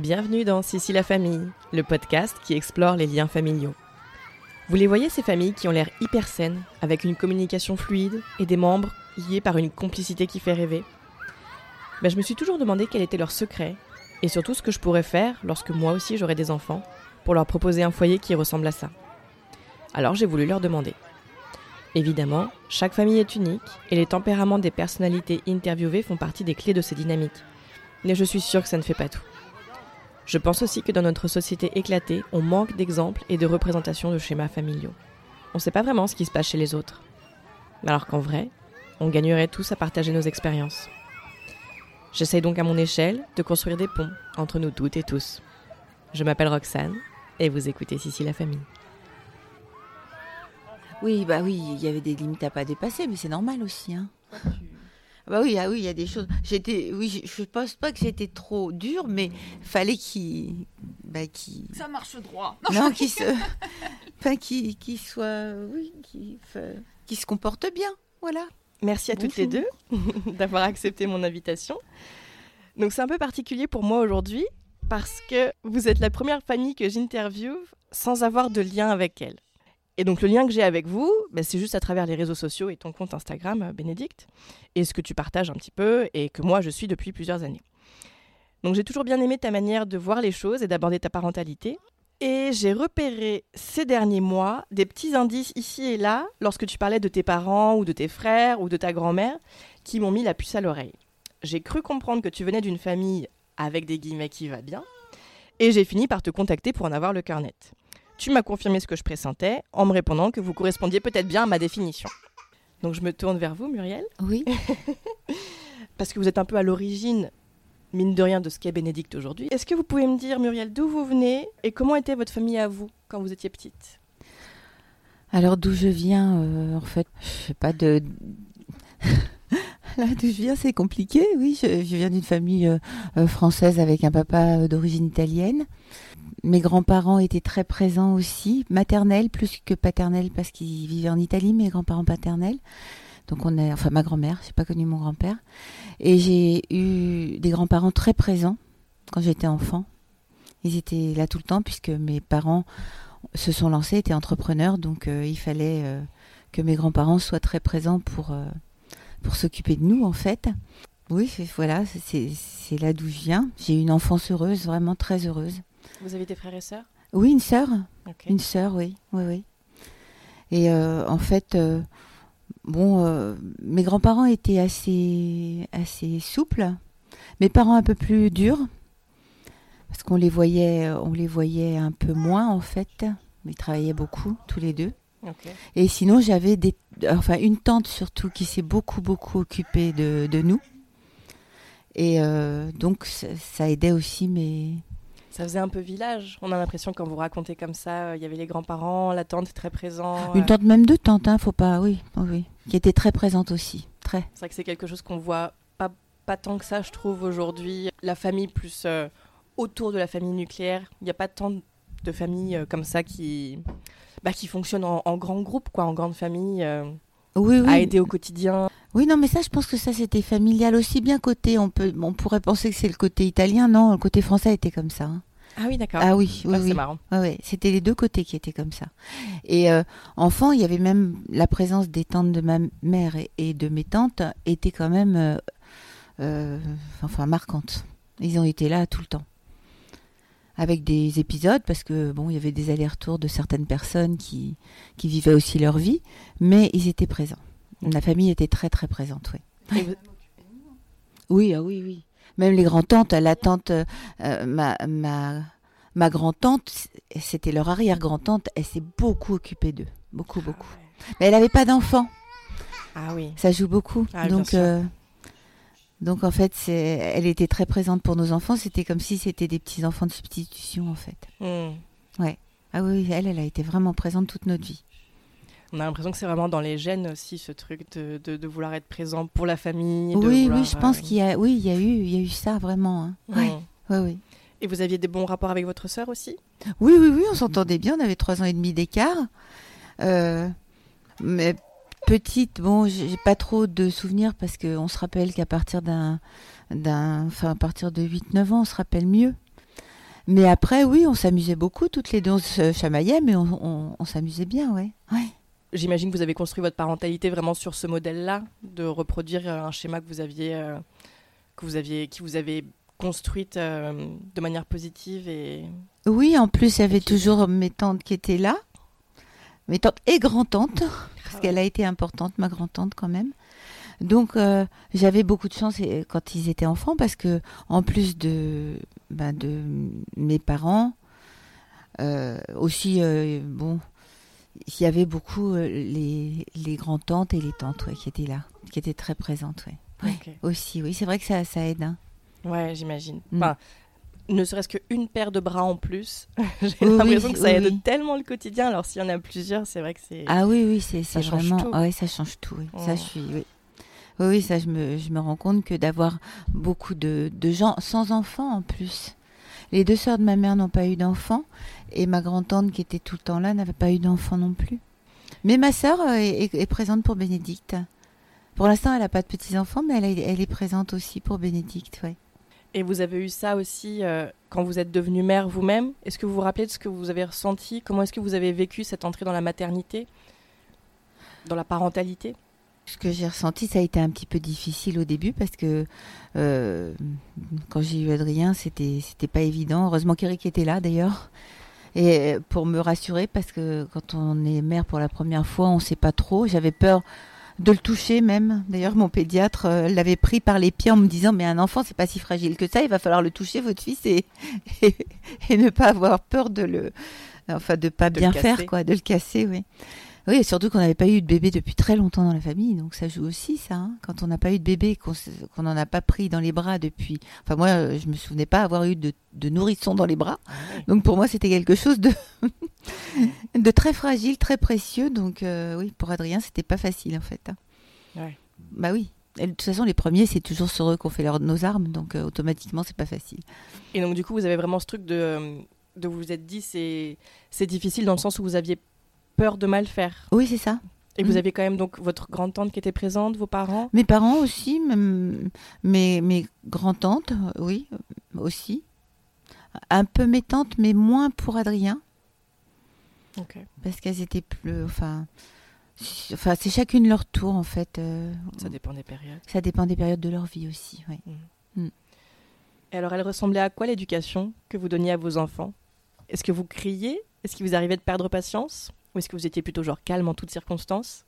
Bienvenue dans Sissi la famille, le podcast qui explore les liens familiaux. Vous les voyez ces familles qui ont l'air hyper saines, avec une communication fluide et des membres liés par une complicité qui fait rêver ben, Je me suis toujours demandé quel était leur secret, et surtout ce que je pourrais faire lorsque moi aussi j'aurais des enfants, pour leur proposer un foyer qui ressemble à ça. Alors j'ai voulu leur demander. Évidemment, chaque famille est unique, et les tempéraments des personnalités interviewées font partie des clés de ces dynamiques. Mais je suis sûre que ça ne fait pas tout. Je pense aussi que dans notre société éclatée, on manque d'exemples et de représentations de schémas familiaux. On ne sait pas vraiment ce qui se passe chez les autres. Alors qu'en vrai, on gagnerait tous à partager nos expériences. J'essaye donc à mon échelle de construire des ponts entre nous toutes et tous. Je m'appelle Roxane et vous écoutez Sissi la famille. Oui, bah oui, il y avait des limites à pas dépasser, mais c'est normal aussi. Hein. Bah oui, ah oui, il y a des choses. J'étais, oui, je, pense pas que c'était trop dur, mais fallait qu'il, bah, qui. Ça marche droit. Non, qu'il se, enfin, qui, qui soit, oui, qui, qui se comporte bien, voilà. Merci à toutes les deux d'avoir accepté mon invitation. Donc c'est un peu particulier pour moi aujourd'hui parce que vous êtes la première famille que j'interviewe sans avoir de lien avec elle. Et donc le lien que j'ai avec vous, ben, c'est juste à travers les réseaux sociaux et ton compte Instagram, euh, Bénédicte, et ce que tu partages un petit peu et que moi je suis depuis plusieurs années. Donc j'ai toujours bien aimé ta manière de voir les choses et d'aborder ta parentalité. Et j'ai repéré ces derniers mois des petits indices ici et là lorsque tu parlais de tes parents ou de tes frères ou de ta grand-mère qui m'ont mis la puce à l'oreille. J'ai cru comprendre que tu venais d'une famille avec des guillemets qui va bien et j'ai fini par te contacter pour en avoir le cœur net. Tu m'as confirmé ce que je pressentais en me répondant que vous correspondiez peut-être bien à ma définition. Donc je me tourne vers vous, Muriel. Oui. Parce que vous êtes un peu à l'origine, mine de rien, de ce qu'est Bénédicte aujourd'hui. Est-ce que vous pouvez me dire, Muriel, d'où vous venez et comment était votre famille à vous quand vous étiez petite? Alors d'où je viens, euh, en fait, je sais pas de... Là d'où je viens, c'est compliqué. Oui, je, viens d'une famille euh, euh, française avec un papa d'origine italienne mes grands-parents étaient très présents aussi, maternels plus que paternels parce qu'ils vivaient en Italie, mes grands-parents paternels. Donc on est, enfin ma grand-mère, j'ai pas connu mon grand-père. Et j'ai eu des grands-parents très présents quand j'étais enfant. Ils étaient là tout le temps puisque mes parents se sont lancés, étaient entrepreneurs, donc euh, il fallait euh, que mes grands-parents soient très présents pour euh, pour s'occuper de nous en fait. Oui, voilà, c'est là d'où je viens. J'ai eu une enfance heureuse, vraiment très heureuse. Vous avez des frères et sœurs? Oui, une sœur. Une sœur, oui. oui, oui. Et euh, en fait, euh, bon, euh, mes grands-parents étaient assez, assez souples. Mes parents un peu plus durs. Parce qu'on les voyait, on les voyait un peu moins en fait. Ils travaillaient beaucoup, tous les deux. Et sinon, j'avais des, enfin une tante surtout qui s'est beaucoup beaucoup occupée de, de nous. Et donc ça aidait aussi mes, ça faisait un peu village. On a l'impression quand vous racontez comme ça, euh, il y avait les grands-parents, la tante très présente. Une tante, même deux tantes, hein, faut pas, oui, oui, qui était très présente aussi, très. C'est vrai que c'est quelque chose qu'on voit pas, pas tant que ça, je trouve aujourd'hui. La famille plus euh, autour de la famille nucléaire, il n'y a pas tant de familles euh, comme ça qui, bah, qui fonctionnent en, grand groupe, quoi, en grande famille. oui, oui. à aider au quotidien. Oui, non, mais ça, je pense que ça, c'était familial aussi bien côté. On peut, on pourrait penser que c'est le côté italien, non Le côté français était comme ça. Hein. Ah oui, d'accord. Ah oui, oui, c'est marrant. C'était les deux côtés qui étaient comme ça. Et euh, enfant, il y avait même la présence des tantes de ma mère et, de mes tantes était quand même, euh, euh, enfin, marquante. Ils ont été là tout le temps avec des épisodes parce que bon, il y avait des allers-retours de certaines personnes qui qui vivaient aussi leur vie, mais ils étaient présents. La famille était très très présente, oui. Oui, ah oui, oui. Même les grands-tantes, la tante, euh, ma, ma, ma grand-tante, c'était leur arrière-grand-tante, elle s'est beaucoup occupée d'eux. Beaucoup, beaucoup. Mais elle n'avait pas d'enfants. Ah oui. Ça joue beaucoup. Ah, donc, euh, donc en fait, elle était très présente pour nos enfants. C'était comme si c'était des petits enfants de substitution en fait. Hmm. Ouais. Ah oui, elle, elle a été vraiment présente toute notre vie on a l'impression que c'est vraiment dans les gènes aussi ce truc de, de, vouloir être présent pour la famille. Oui, oui, je pense euh, qu'il y a, oui, il y a eu, il y a eu ça vraiment. Hein. Oui, oui. Et vous aviez des bons rapports avec votre sœur aussi? Oui, oui, oui, on s'entendait bien. On avait trois ans et demi d'écart. Euh, mais petite, bon, j'ai pas trop de souvenirs parce qu'on se rappelle qu'à partir d'un, d'un, enfin à partir de 8-9 ans, on se rappelle mieux. Mais après, oui, on s'amusait beaucoup. Toutes les deux, on se chamaillait, mais on, on, s'amusait bien, ouais. ouais. J'imagine que vous avez construit votre parentalité vraiment sur ce modèle-là, de reproduire un schéma que vous aviez, euh, que vous aviez, qui vous avait construite euh, de manière positive et. Oui, en plus, il y avait toujours mes tantes qui étaient là, mes tantes et grand-tantes, parce ah qu'elle a été importante, ma grand-tante quand même. Donc euh, j'avais beaucoup de chance quand ils étaient enfants parce que en plus de, ben, de mes parents, aussi bon, il y avait beaucoup euh, les, les grands-tantes et les tantes qui étaient là, qui étaient très présentes. Ouais. Aussi, oui, c'est vrai que ça, ça aide. Hein. Ouais, j'imagine. Mm. Enfin, ne serait-ce qu'une paire de bras en plus, j'ai l'impression que ça aide tellement le quotidien. Alors s'il y en a plusieurs, c'est vrai que c'est. Ah oui, oui, c'est vraiment. Tout. Ah, oui, ça change tout. Oui. Ça, je suis. Oui. oui, ça, je me, je me rends compte que d'avoir beaucoup de, de gens sans enfants en plus. Les deux sœurs de ma mère n'ont pas eu d'enfants et ma grand-tante qui était tout le temps là n'avait pas eu d'enfants non plus. Mais ma sœur euh, est, présente pour Bénédicte. Pour l'instant, elle n'a pas de petits-enfants, mais elle, est présente aussi pour Bénédicte, ouais. Et vous avez eu ça aussi euh, quand vous êtes devenue mère vous-même? Est-ce que vous vous rappelez de ce que vous avez ressenti? Comment est-ce que vous avez vécu cette entrée dans la maternité? Dans la parentalité? Ce que j'ai ressenti, ça a été un petit peu difficile au début parce que euh, quand j'ai eu Adrien, c'était c'était pas évident. Heureusement qu'Eric était là d'ailleurs. Et pour me rassurer, parce que quand on est mère pour la première fois, on sait pas trop. J'avais peur de le toucher même. D'ailleurs, mon pédiatre euh, l'avait pris par les pieds en me disant mais un enfant c'est pas si fragile que ça, il va falloir le toucher votre fils et, et, ne pas avoir peur de le enfin de pas bien faire quoi, de le casser, oui. Oui, surtout qu'on n'avait pas eu de bébé depuis très longtemps dans la famille, donc ça joue aussi ça. Hein. Quand on n'a pas eu de bébé, qu'on n'en a pas pris dans les bras depuis. Enfin moi, euh, je me souvenais pas avoir eu de, nourrisson dans les bras, ah donc pour moi c'était quelque chose de de très fragile, très précieux. Donc euh, oui, pour Adrien c'était pas facile en fait. Hein. Bah oui. de toute façon, les premiers, c'est toujours sur eux qu'on fait leur, nos armes, donc euh, automatiquement, c'est pas facile. Et donc, du coup, vous avez vraiment ce truc de, de vous vous êtes dit, c'est difficile dans le sens où vous aviez peur de mal faire. Oui, c'est ça. Et vous mm. avez quand même donc votre grand-tante qui était présente, vos parents? Mes parents aussi, mes, mes grand-tantes, oui, aussi. Un peu mes tantes, mais moins pour Adrien. Ok. Parce qu'elles étaient plus. Enfin, enfin c'est chacune leur tour, en fait. Euh, ça dépend des périodes. Ça dépend des périodes de leur vie aussi, oui. Mm. Mm. Et alors, elle ressemblait à quoi l'éducation que vous donniez à vos enfants? Est-ce que vous criez? Est-ce qu'il vous arrivait de perdre patience? Ou est-ce que vous étiez plutôt genre calme en toutes circonstances?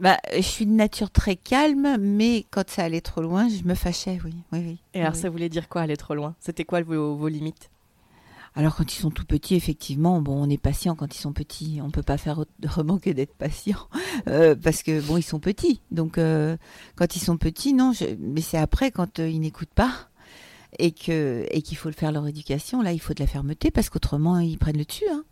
Bah, je suis de nature très calme, mais quand ça allait trop loin, je me fâchais, oui. oui, oui Et alors, ça voulait dire quoi, aller trop loin? C'était quoi vos, vos limites? Alors quand ils sont tout petits, effectivement, bon, on est patient quand ils sont petits. On peut pas faire autrement que d'être patient euh, parce que bon, ils sont petits. Donc euh, quand ils sont petits, non. Mais c'est après quand euh, ils n'écoutent pas et que et qu'il faut faire leur éducation. Là, il faut de la fermeté parce qu'autrement ils prennent le dessus. Hein.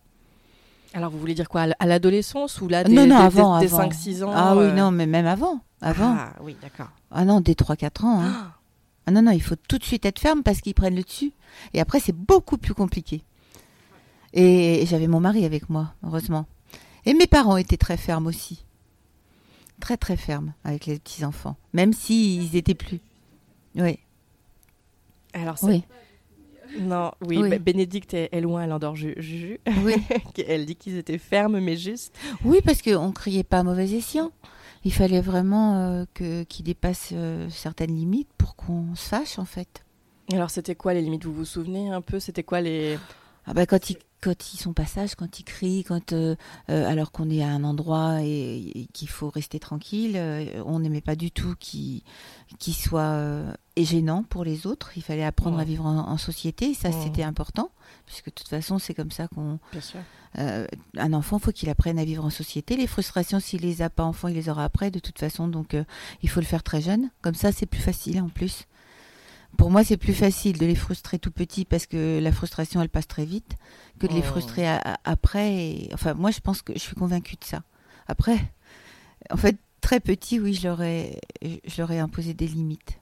Alors, vous voulez dire quoi À l'adolescence ou là des, non, non, avant, 5-6 ans Ah oui, euh non, mais même avant. avant. Ah oui, d'accord. Ah non, dès 3-4 ans. Hein. Ah. ah. non, non, il faut tout de suite être ferme parce qu'ils prennent le dessus. Et après, c'est beaucoup plus compliqué. Et j'avais mon mari avec moi, heureusement. Et mes parents étaient très fermes aussi. Très, très fermes avec les petits-enfants. Même s'ils étaient plus. Oui. Alors, oui. Non, oui, Bénédicte est, loin, elle endort Juju. Oui. elle dit qu'ils étaient fermes mais juste. Oui, parce qu'on ne criait pas à mauvais escient. Il fallait vraiment euh, que qu'ils dépassent euh, certaines limites pour qu'on se fâche, en fait. Alors, c'était quoi les limites? Vous vous souvenez un peu? C'était quoi les. Ah bah, quand ils, quand ils sont pas sages, quand ils crient, quand euh, alors qu'on est à un endroit et, qu'il faut rester tranquille, on n'aimait pas du tout qu'ils qu soient et gênant pour les autres. Il fallait apprendre à vivre en, société, ça c'était important, puisque de toute façon c'est comme ça qu'on. Euh, un enfant, faut qu'il apprenne à vivre en société. Les frustrations, s'il les a pas enfant, il les aura après de toute façon. Donc euh, il faut le faire très jeune. Comme ça, c'est plus facile en plus. Pour moi, c'est plus facile de les frustrer tout petit parce que la frustration, elle passe très vite, que de les frustrer après. Enfin, moi, je pense que je suis convaincue de ça. Après, en fait, très petit, oui, je leur ai, je leur ai imposé des limites.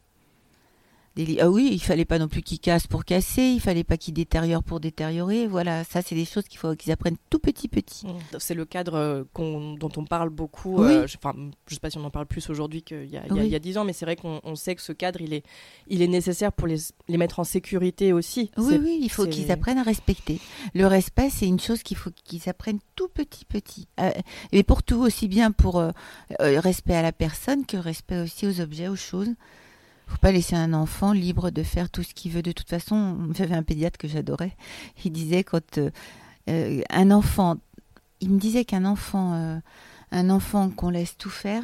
Des ah oui, il fallait pas non plus qu'ils cassent pour casser, il fallait pas qu'ils détériorent pour détériorer. Voilà, ça c'est des choses qu'il faut qu'ils apprennent tout petit petit. Mmh. C'est le cadre euh, dont on parle beaucoup. Euh, je, enfin, je sais pas si on en parle plus aujourd'hui qu'il y a dix ans, mais c'est vrai qu'on sait que ce cadre il est il est nécessaire pour les, les mettre en sécurité aussi. Oui oui, il faut qu'ils apprennent à respecter. Le respect c'est une chose qu'il faut qu'ils apprennent tout petit petit. Euh, et pour tout aussi bien pour respect à la personne que respect aussi aux objets, aux choses faut pas laisser un enfant libre de faire tout ce qu'il veut. De toute façon, j'avais un pédiatre que j'adorais. Il disait quand euh, euh, un enfant, il me disait qu'un enfant, euh, un enfant qu'on laisse tout faire,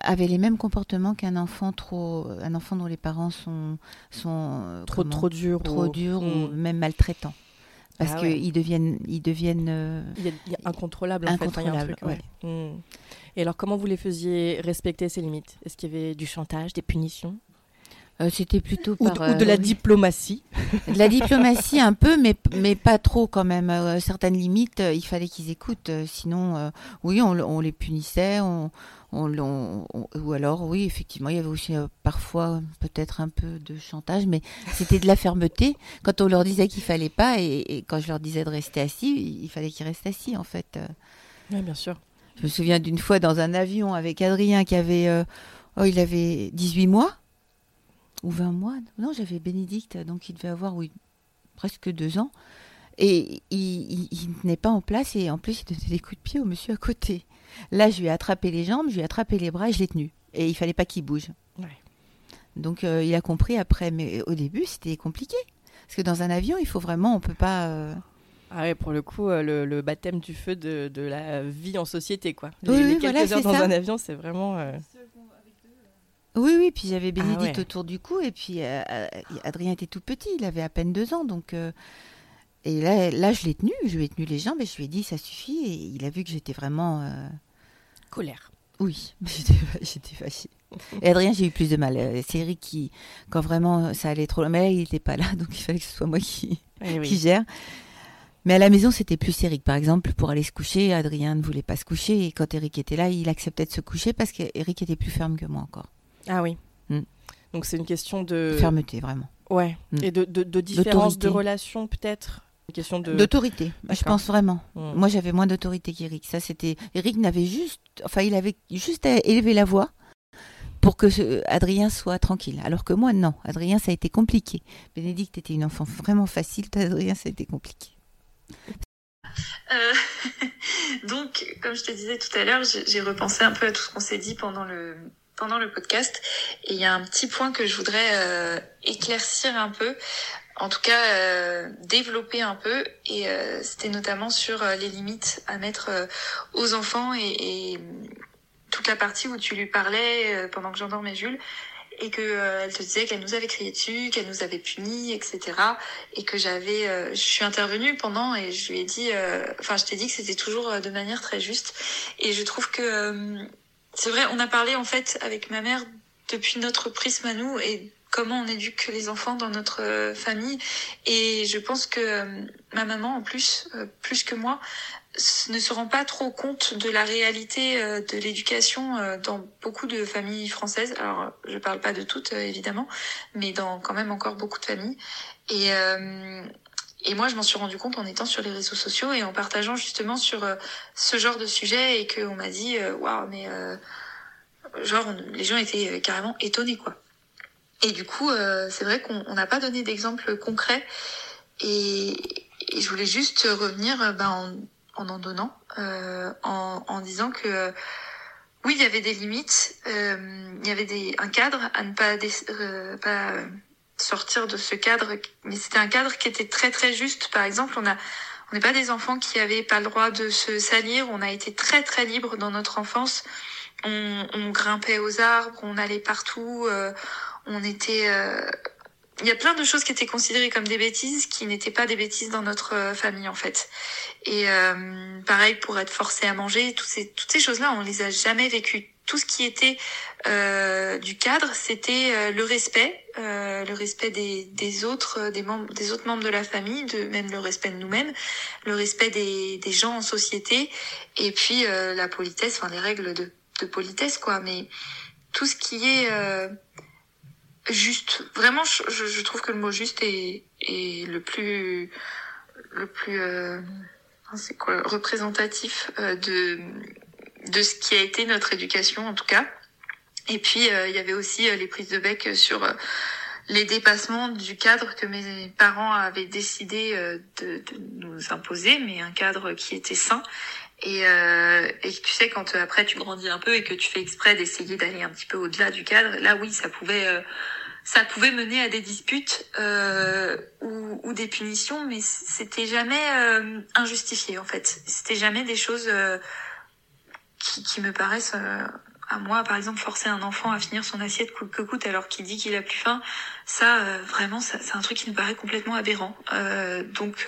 avait les mêmes comportements qu'un enfant trop, un enfant dont les parents sont sont trop trop durs, trop durs ou hmm. même maltraitants. Parce ah qu'ils deviennent, ils deviennent il y a, incontrôlables. En fait. Et alors, comment vous les faisiez respecter ces limites? Est-ce qu'il y avait du chantage, des punitions? Euh, c'était plutôt par, ou, de, la euh, diplomatie. De la diplomatie un peu, mais mais pas trop quand même. Euh, certaines limites, il fallait qu'ils écoutent. sinon, oui, on, les punissait, on, ou alors oui, effectivement, il y avait aussi parfois peut-être un peu de chantage, mais c'était de la fermeté. Quand on leur disait qu'il fallait pas, et, quand je leur disais de rester assis, il fallait qu'ils restent assis en fait. Oui, bien sûr. Je me souviens d'une fois dans un avion avec Adrien qui avait, oh, il avait 18 mois ou 20 mois. Non, j'avais Bénédicte, donc il devait avoir oui, presque deux ans. Et il, il, n'est pas en place et en plus il donnait des coups de pied au monsieur à côté. Là, je lui ai attrapé les jambes, je lui ai attrapé les bras et je l'ai tenu. Et il fallait pas qu'il bouge. Donc euh, il a compris après, mais au début c'était compliqué. Parce que dans un avion, il faut vraiment, on peut pas. Euh, ah ouais, pour le coup, euh, le, baptême du feu de, de, la vie en société, quoi. Les, quelques heures dans un avion, c'est vraiment. Oui, oui, puis j'avais ah Bénédicte autour du cou, et puis euh, euh, Adrien était tout petit, il avait à peine deux ans, donc... Euh, et là, là je l'ai tenu, je lui ai tenu les jambes, et je lui ai dit, ça suffit, et il a vu que j'étais vraiment... Colère. Oui, j'étais fâchée. Et Adrien, j'ai eu plus de mal. C'est Eric qui, quand vraiment ça allait trop loin, mais là, il n'était pas là, donc il fallait que ce soit moi qui, qui gère. Mais à la maison, c'était plus Eric. Par exemple, pour aller se coucher, Adrien ne voulait pas se coucher. Et quand Eric était là, il acceptait de se coucher parce qu'Eric était plus ferme que moi encore. Ah oui. Mm. Donc c'est une question de fermeté vraiment. Ouais. Mm. Et de, de, différence de relation peut-être? Une question de d'autorité. Je pense vraiment. Mm. Moi j'avais moins d'autorité qu'Eric. Ça c'était. Eric n'avait juste, enfin il avait juste à élever la voix pour que Adrien soit tranquille. Alors que moi non. Adrien ça a été compliqué. Bénédicte était une enfant vraiment facile. Adrien ça a été compliqué. Euh, donc, comme je te disais tout à l'heure, j'ai repensé un peu à tout ce qu'on s'est dit pendant le, pendant le podcast. Et il y a un petit point que je voudrais euh, éclaircir un peu, en tout cas euh, développer un peu. Et euh, c'était notamment sur les limites à mettre aux enfants et, et, toute la partie où tu lui parlais pendant que j'endormais Jules et que elle te disait qu'elle nous avait crié dessus, qu'elle nous avait punis, etc. Et que j'avais, je suis intervenue pendant et je lui ai dit, enfin je t'ai dit que c'était toujours de manière très juste. Et je trouve que c'est vrai, on a parlé en fait avec ma mère depuis notre prisme à nous et comment on éduque les enfants dans notre euh, famille. Et je pense que euh, ma maman, en plus, euh, plus que moi, ne se rend pas trop compte de la réalité de l'éducation dans beaucoup de familles françaises. Alors, je parle pas de toutes, évidemment, mais dans quand même encore beaucoup de familles. Et, et moi, je m'en suis rendu compte en étant sur les réseaux sociaux et en partageant justement sur ce genre de sujet et qu'on m'a dit, waouh, mais genre les gens étaient carrément étonnés quoi. Et du coup, euh, c'est vrai qu'on n'a pas donné d'exemple concret et, je voulais juste revenir euh, ben, en, en donnant, euh, en, en, disant que oui, il y avait des limites, il y avait des, un cadre à ne pas, pas sortir de ce cadre, mais c'était un cadre qui était très très juste. Par exemple, on a on n'est pas des enfants qui avaient pas le droit de se salir, on a été très très libre dans notre enfance on, grimpait aux arbres, on allait partout, euh, on était... Euh, il y a plein de choses qui étaient considérées comme des bêtises qui n'étaient pas des bêtises dans notre euh, famille en fait. Et pareil pour être forcé à manger, toutes ces, toutes ces choses-là, on les a jamais vécues. Tout ce qui était du cadre, c'était le respect, le respect des, autres, des membres, des autres membres de la famille, même le respect de nous-mêmes, le respect des, gens en société, et puis la politesse, enfin les règles de politesse, quoi. Mais tout ce qui est euh, juste. Vraiment, je, trouve que le mot juste est, est le plus, le plus, euh, c'est quoi, représentatif euh, de, de ce qui a été notre éducation en tout cas. Et puis euh, il y avait aussi les prises de bec sur les dépassements du cadre que mes parents avaient décidé de, nous imposer, mais un cadre qui était sain. Et, et tu sais, quand après tu grandis un peu et que tu fais exprès d'essayer d'aller un petit peu au-delà du cadre, là oui, ça pouvait ça pouvait mener à des disputes euh, ou, ou, des punitions, mais c'était jamais euh, injustifié en fait. C'était jamais des choses euh, qui, qui, me paraissent euh, à moi, par exemple, forcer un enfant à finir son assiette coûte que coûte alors qu'il dit qu'il a plus faim. Ça, euh, vraiment, c'est un truc qui me paraît complètement aberrant. donc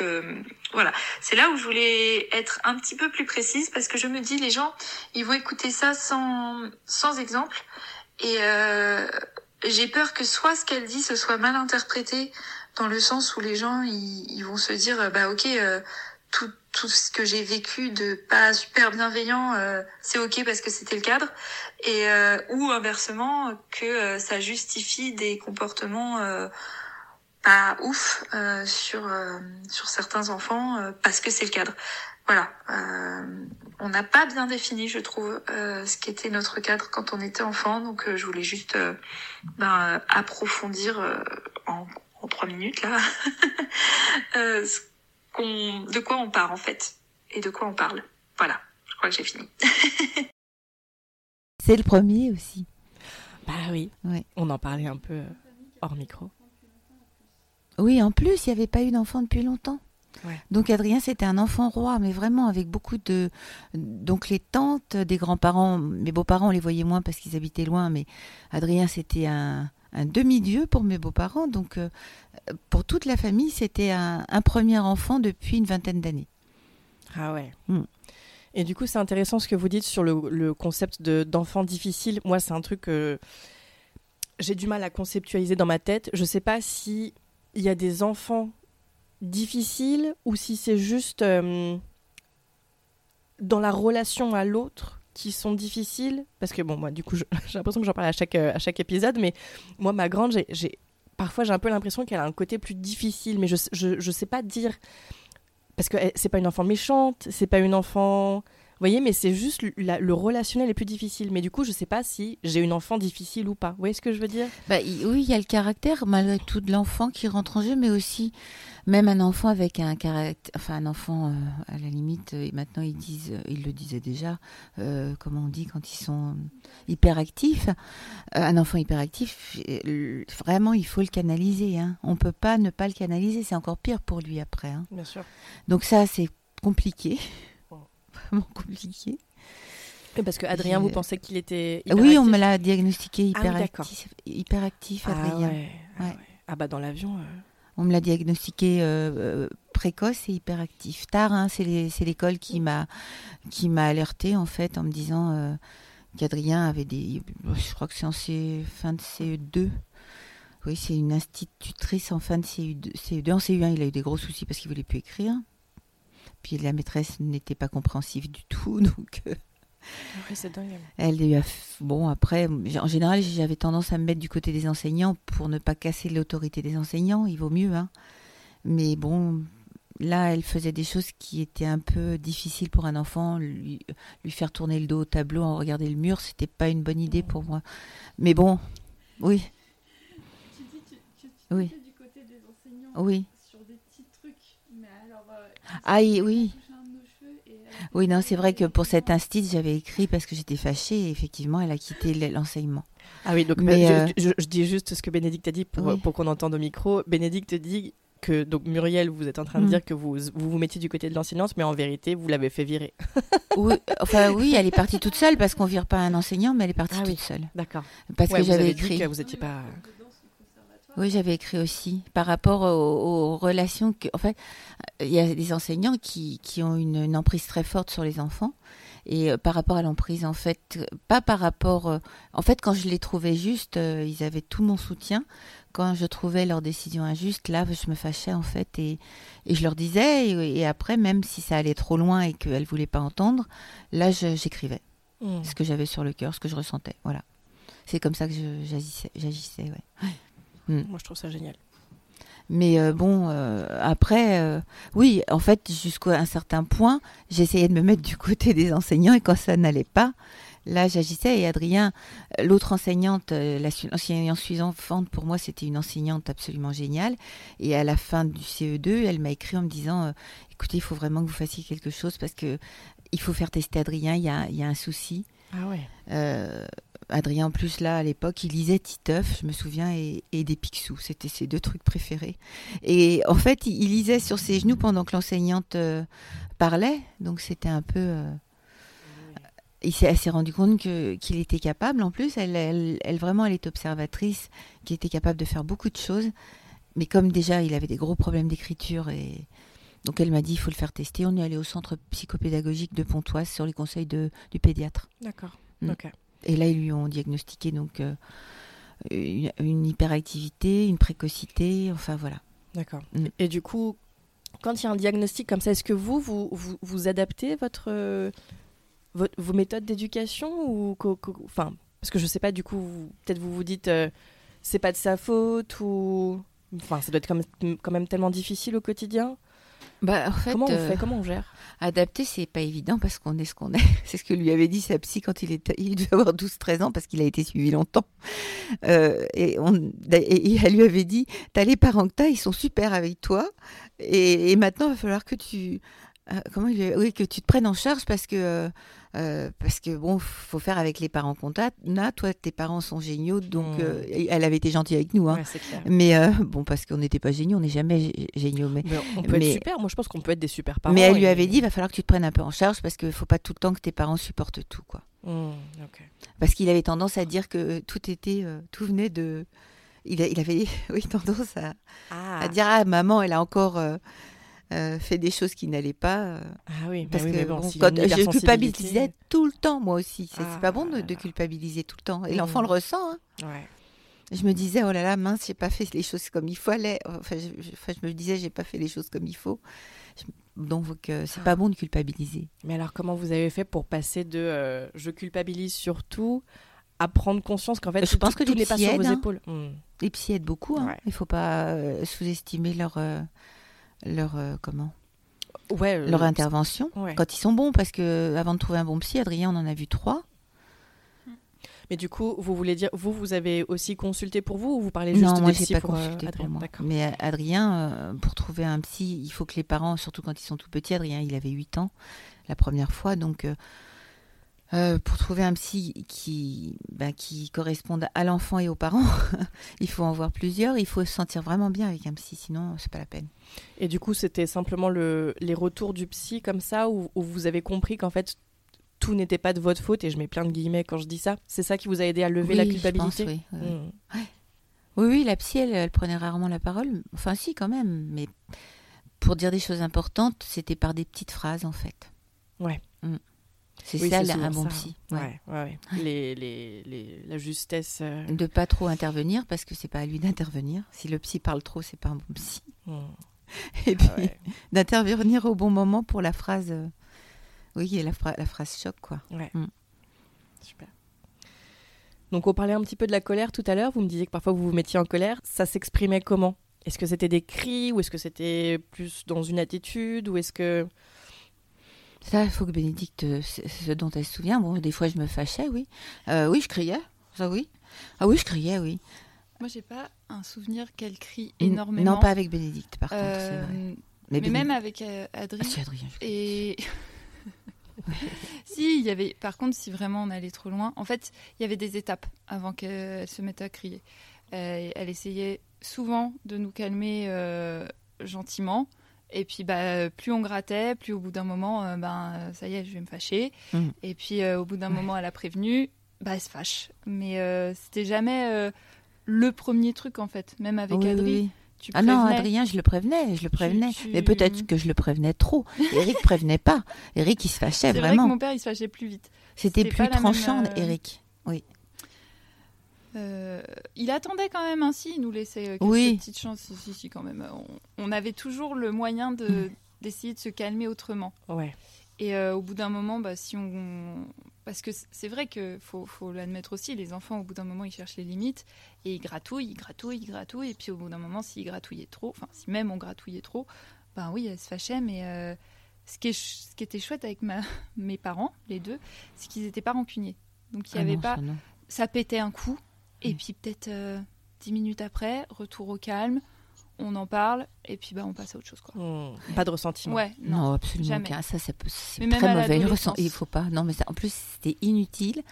voilà, c'est là où je voulais être un petit peu plus précise parce que je me dis les gens, ils vont écouter ça sans sans exemple et j'ai peur que soit ce qu'elle dit ce soit mal interprété dans le sens où les gens ils, vont se dire bah ok euh, tout tout ce que j'ai vécu de pas super bienveillant euh, c'est ok parce que c'était le cadre. Et euh, ou inversement que ça justifie des comportements pas ouf sur sur certains enfants parce que c'est le cadre. Voilà. On n'a pas bien défini, je trouve, euh, ce qu'était notre cadre quand on était enfant. Donc, euh, je voulais juste euh, ben, approfondir en, en, trois minutes là. Ce de quoi on part en fait et de quoi on parle. Voilà, je crois que j'ai fini. C'est le premier aussi. Bah oui. On en parlait un peu hors micro. Oui, en plus, il n'y avait pas eu d'enfant depuis longtemps. Donc Adrien, c'était un enfant roi, mais vraiment avec beaucoup de... Donc les tantes des grands-parents, mes beaux-parents, on les voyait moins parce qu'ils habitaient loin, mais Adrien, c'était un, demi-dieu pour mes beaux-parents. Donc euh, pour toute la famille, c'était un, premier enfant depuis une vingtaine d'années. Ah ouais. Hmm. Et du coup, c'est intéressant ce que vous dites sur le, concept d'enfant difficile. Moi, c'est un truc que j'ai du mal à conceptualiser dans ma tête. Je ne sais pas si il y a des enfants difficile ou si c'est juste euh, dans la relation à l'autre qui sont difficiles parce que bon moi du coup j'ai l'impression que j'en parle à chaque euh, à chaque épisode mais moi ma grande j'ai parfois j'ai un peu l'impression qu'elle a un côté plus difficile mais je, je, je sais pas dire parce que eh, c'est pas une enfant méchante c'est pas une enfant vous voyez, mais c'est juste le relationnel est plus difficile. Mais du coup, je sais pas si j'ai une enfant difficile ou pas. Vous voyez ce que je veux dire? Bah, Oui, il y a le caractère, malgré tout, de l'enfant qui rentre en jeu, mais aussi même un enfant avec un caractère, enfin un enfant, euh, à la limite, et maintenant ils disent, euh, ils le disaient déjà, euh, comment on dit quand ils sont hyperactifs, un enfant hyperactif, vraiment il faut le canaliser. Hein. On peut pas ne pas le canaliser, c'est encore pire pour lui après. Hein. Bien sûr. Donc ça, c'est compliqué vraiment compliqué. parce que Adrien, vous pensez qu'il était Oui, on me l'a diagnostiqué ah hyperactif, hyperactif ah Adrien. Ah, ouais, ah, bah dans l'avion. Euh. On me l'a diagnostiqué euh, euh, précoce et hyperactif. Tard, hein, c'est l'école qui m'a qui m'a alerté en fait en me disant qu'Adrien avait des. Je crois que c'est en fin de CE2. Oui, c'est une institutrice en fin de CE2. CE2. En CE1, il a eu des gros soucis parce qu'il voulait plus écrire. Puis la maîtresse n'était pas compréhensive du tout, donc. Euh, c'est dingue. Elle a, bon après, en général, j'avais tendance à me mettre du côté des enseignants pour ne pas casser l'autorité des enseignants. Il vaut mieux, hein. Mais bon, là, elle faisait des choses qui étaient un peu difficiles pour un enfant. Lui, lui faire tourner le dos au tableau en regardant le mur, c'était pas une bonne idée pour moi. Mais bon, oui. Tu dis, tu, tu, oui. du côté des enseignants. Oui. Ah oui. Oui, non, c'est vrai que pour cet instit, j'avais écrit parce que j'étais fâchée et effectivement, elle a quitté l'enseignement. Ah oui, donc Mais, euh, je, dis juste ce que Bénédicte a dit pour, pour qu'on entende au micro. Bénédicte dit que, donc Muriel, vous êtes en train de mm. dire que vous, vous vous mettiez du côté de l'enseignance, mais en vérité, vous l'avez fait virer. oui, enfin oui, elle est partie toute seule parce qu'on vire pas un enseignant, mais elle est partie ah toute seule. D'accord. Parce que j'avais écrit. que vous étiez pas. Oui, j'avais écrit aussi par rapport aux, relations. Que, en fait, il y a des enseignants qui, qui ont une, emprise très forte sur les enfants. Et euh, par rapport à l'emprise, en fait, pas par rapport. Euh, en fait, quand je les trouvais justes, euh, ils avaient tout mon soutien. Quand je trouvais leurs décisions injustes, là, je me fâchais, en fait. Et, et je leur disais. Et, après, même si ça allait trop loin et qu'elles ne voulaient pas entendre, là, j'écrivais mmh. ce que j'avais sur le cœur, ce que je ressentais. Voilà. C'est comme ça que j'agissais. ouais. Mm. Moi, je trouve ça génial. Mais euh, bon, euh, après, euh, oui, en fait, jusqu'à un certain point, j'essayais de me mettre du côté des enseignants et quand ça n'allait pas, là, j'agissais. Et Adrien, l'autre enseignante, l'enseignante suivante, pour moi, c'était une enseignante absolument géniale. Et à la fin du CE2, elle m'a écrit en me disant écoutez, il faut vraiment que vous fassiez quelque chose parce que il faut faire tester Adrien, il y a, il y a un souci. Ah ouais. Adrien, en plus, là, à l'époque, il lisait Titeuf, je me souviens, et, et des Picsou. C'était ses deux trucs préférés. Et en fait, il, il lisait sur ses genoux pendant que l'enseignante euh, parlait. Donc, c'était un peu. euh, il s'est, s'est rendu compte que, qu'il était capable. En plus, elle, elle, elle, vraiment, elle est observatrice, qui était capable de faire beaucoup de choses. Mais comme déjà, il avait des gros problèmes d'écriture et. Donc elle m'a dit il faut le faire tester. On est allé au centre psychopédagogique de Pontoise sur les conseils de, du pédiatre. D'accord. Mm. Ok. Et là, ils lui ont diagnostiqué donc euh, une, une hyperactivité, une précocité, enfin voilà. D'accord. Mm. Et du coup, quand il y a un diagnostic comme ça, est-ce que vous, vous, vous, vous adaptez votre, euh, votre- vos méthodes d'éducation ou enfin parce que je sais pas du coup, peut-être vous vous dites euh, c'est pas de sa faute ou enfin ça doit être quand même, quand même tellement difficile au quotidien. Bah, en fait, comment on euh, fait Comment on gère? adapter, c'est pas évident parce qu'on est ce qu'on est. C'est ce que lui avait dit sa psy quand il, était, il devait avoir 12-13 ans parce qu'il a été suivi longtemps. Euh, et, on, et, et elle lui avait dit T'as les parents que t'as, ils sont super avec toi. Et, et maintenant, il va falloir que tu. Euh, comment oui, que tu te prennes en charge parce que. euh, euh, parce que bon, faut faire avec les parents qu'on a. Toi, tes parents sont géniaux, donc Mm. euh, elle avait été gentille avec nous. Hein. Ouais, c'est clair. Mais bon, parce qu'on n'était pas géniaux, on n'est jamais gé- géniaux. Mais, Mais on peut Mais- être super. Moi, je pense qu'on peut être des super parents. mais elle lui avait dit, il va falloir que tu te prennes un peu en charge parce qu'il faut pas tout le temps que tes parents supportent tout, quoi. Mm, ok. Parce qu'il avait tendance à dire que tout était, tout venait de. Il, a- il avait, oui, tendance à, Ah, à dire ah maman, elle a encore euh, fait des choses qui n'allaient pas. euh, ah oui, parce bah oui, que mais bon, bon, quand je culpabilisais tout le temps, moi aussi. C'est c'est pas bon Ah de, de culpabiliser tout le temps. Et Mm. l'enfant le ressent. hein. Ouais. Je me disais oh là là mince, j'ai pas fait les choses comme il fallait. Enfin, je, je- enfin, je me disais j'ai pas fait les choses comme il faut. Je- donc euh, c'est pas bon de culpabiliser. Mais alors, comment vous avez fait pour passer de euh, je culpabilise sur tout à prendre conscience qu'en fait, Je pense tout, que tout les n'est pas sur vos hein. épaules Mm. Les psy aident beaucoup. hein. Ouais. Il faut pas euh, sous-estimer leur euh, leur euh, comment Ouais, euh, leur intervention ouais. quand ils sont bons parce que avant de trouver un bon psy, Adrien on en a vu trois. Mais du coup, vous voulez dire, vous, vous avez aussi consulté pour vous ou vous parlez juste non, moi des psy pas pour euh, consulté Adrien pour moi. Mais Adrien, euh, pour trouver un psy, il faut que les parents, surtout quand ils sont tout petits, Adrien il avait 8 ans la première fois, donc euh, pour trouver un psy qui, bah, qui corresponde à l'enfant et aux parents, il faut en voir plusieurs. Il faut se sentir vraiment bien avec un psy, sinon c'est pas la peine. Et du coup, c'était simplement le, les retours du psy comme ça où, où vous avez compris qu'en fait, tout n'était pas de votre faute, et je mets plein de guillemets quand je dis ça. C'est ça qui vous a aidé à lever la je culpabilité pense, oui, oui, oui. Oui, oui, la psy, elle, elle prenait rarement la parole. Enfin, si, quand même. Mais pour dire des choses importantes, c'était par des petites phrases, en fait. Ouais. Mm. C'est Oui, ça, la- un bon ça. psy. Ouais, Ouais. ouais, ouais. Les, les, les- la justesse. euh, De pas trop intervenir, parce que c'est pas à lui d'intervenir. Si le psy parle trop, c'est pas un bon psy. mm. Et puis, Ah ouais. d'intervenir au bon moment pour la phrase. euh, Oui, et la, la phrase choc, quoi. Ouais. Mm. Super. Donc on parlait un petit peu de la colère tout à l'heure. Vous me disiez que parfois vous vous mettiez en colère. Ça s'exprimait comment? Est-ce que c'était des cris ou est-ce que c'était plus dans une attitude ou est-ce que Ça, il faut que Bénédicte, euh, ce dont elle se souvient. Bon, des fois, je me fâchais, oui. Euh, oui, je criais. Ça, oui. Ah oui, je criais, oui. Moi, j'ai pas un souvenir qu'elle crie énormément. Non, pas avec Bénédicte, par contre, c'est Euh, vrai. mais Bénédicte- même avec euh, Adrien. Ah, si, Adrien, je- Et si, il y avait. Par contre, si vraiment on allait trop loin, en fait, il y avait des étapes avant qu'elle se mette à crier. Euh, elle essayait souvent de nous calmer euh, gentiment. Et puis, bah, plus on grattait, plus au bout d'un moment, euh, ben, euh, ça y est, je vais me fâcher. Mhm. Et puis, euh, au bout d'un moment, elle a prévenu, bah, elle se fâche. Mais euh, c'était jamais euh, le premier truc, en fait. Même avec Oui, oui, oui. tu Ah non. Adrien, je le prévenais, je le prévenais. tu- Mais peut-être que je le prévenais trop. Eric prévenait pas. Eric, il se fâchait C'est vrai que vraiment. mon père, il se fâchait plus vite. C'était plus même, tranchant, euh, Eric. Euh, il attendait quand même ainsi, il nous laissait euh, quelques Oui. petites chances. Si, quand même. On, on avait toujours le moyen Mm. d'essayer de se calmer autrement. ouais Et euh, au bout d'un moment, bah, si on Parce que c'est vrai que faut, faut l'admettre aussi, les enfants, au bout d'un moment, ils cherchent les limites et ils gratouillent, ils gratouillent, ils gratouillent. Et puis au bout d'un moment, s'ils gratouillaient trop, enfin, si même on gratouillait trop, ben oui, elle se fâchait. Mais euh, ce, qui est, ce qui était chouette avec ma, mes parents, les deux, c'est qu'ils n'étaient pas rancuniers. Donc il n'y Ah avait non, pas. Ça pétait un coup. Et Mm. puis peut-être euh, dix minutes après, retour au calme, on en parle et puis bah, on passe à autre chose. Quoi. Hmm, Pas de ressentiment. Ouais, non. Non, absolument jamais. aucun. Ça, ça peut- c'est Mais même très mauvais. Il ressent, il faut pas. Non, mais ça, en plus, c'était inutile.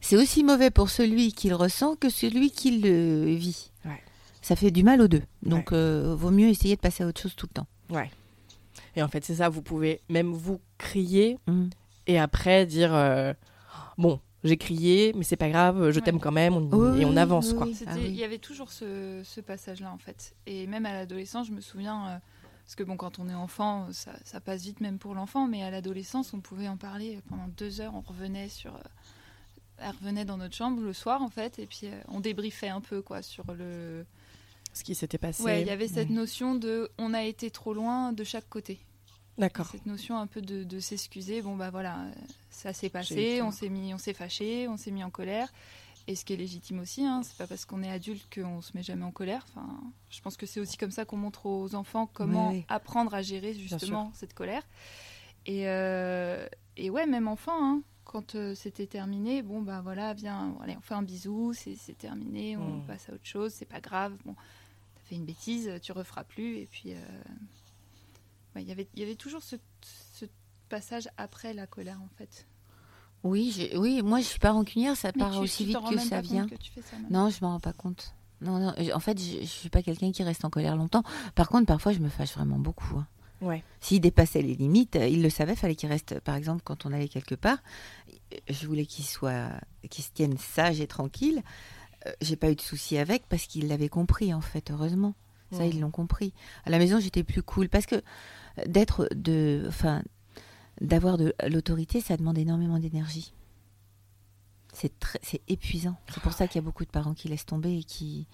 C'est aussi mauvais pour celui qui le ressent que celui qui le vit. Ouais. Ça fait du mal aux deux. Donc, euh, vaut mieux essayer de passer à autre chose tout le temps. Ouais. Et en fait, c'est ça, vous pouvez même vous crier Mm. et après dire euh, Bon, j'ai crié, mais c'est pas grave, je Ouais. t'aime quand même, on- Oui, et on avance, oui, quoi. oui. Ah Il y avait toujours ce, ce passage-là en fait. Et même à l'adolescence, je me souviens, euh, parce que bon, quand on est enfant, ça, ça passe vite même pour l'enfant, mais à l'adolescence, on pouvait en parler pendant deux heures. On revenait sur, euh, elle revenait dans notre chambre le soir en fait, et puis euh, on débriefait un peu quoi sur le. Ce qui s'était passé. Ouais, il y avait cette notion de, on a été trop loin de chaque côté. D'accord. Cette notion un peu de, de s'excuser. Bon bah voilà, ça s'est passé, on s'est mis, on s'est fâché, on s'est mis en colère. Et ce qui est légitime aussi, hein, c'est pas parce qu'on est adulte qu'on se met jamais en colère. Enfin, je pense que c'est aussi comme ça qu'on montre aux enfants comment Oui, oui. apprendre à gérer justement cette colère. Et, euh, et ouais, même enfant, hein, quand euh, c'était terminé, bon bah voilà, viens, allez, on fait un bisou, c'est terminé, on Mm. passe à autre chose, c'est pas grave. Bon, t'as fait une bêtise, tu referas plus. Et puis, euh, ouais, il y avait- il y avait toujours ce, ce passage après la colère en fait. Oui, oui, moi, je suis pas rancunière. Ça Mais part tu- aussi tu vite que ça vient. que tu fais ça. Non, je m'en rends pas compte. Non, non. En fait, je, je suis pas quelqu'un qui reste en colère longtemps. Par contre, parfois, je me fâche vraiment beaucoup. hein. Ouais. S'il dépassait les limites, euh, il le savait, fallait qu'il reste, par exemple, quand on allait quelque part, euh, je voulais qu'il soit, qu'il se tienne sage et tranquille. Euh, J'ai pas eu de souci avec parce qu'il l'avait compris, en fait, heureusement. Ça, ils l'ont compris. À la maison, j'étais plus cool parce que euh, d'être de, enfin, d'avoir de l'autorité, ça demande énormément d'énergie. C'est c'est épuisant. C'est pour ça qu'il y a beaucoup de parents qui laissent tomber et qui.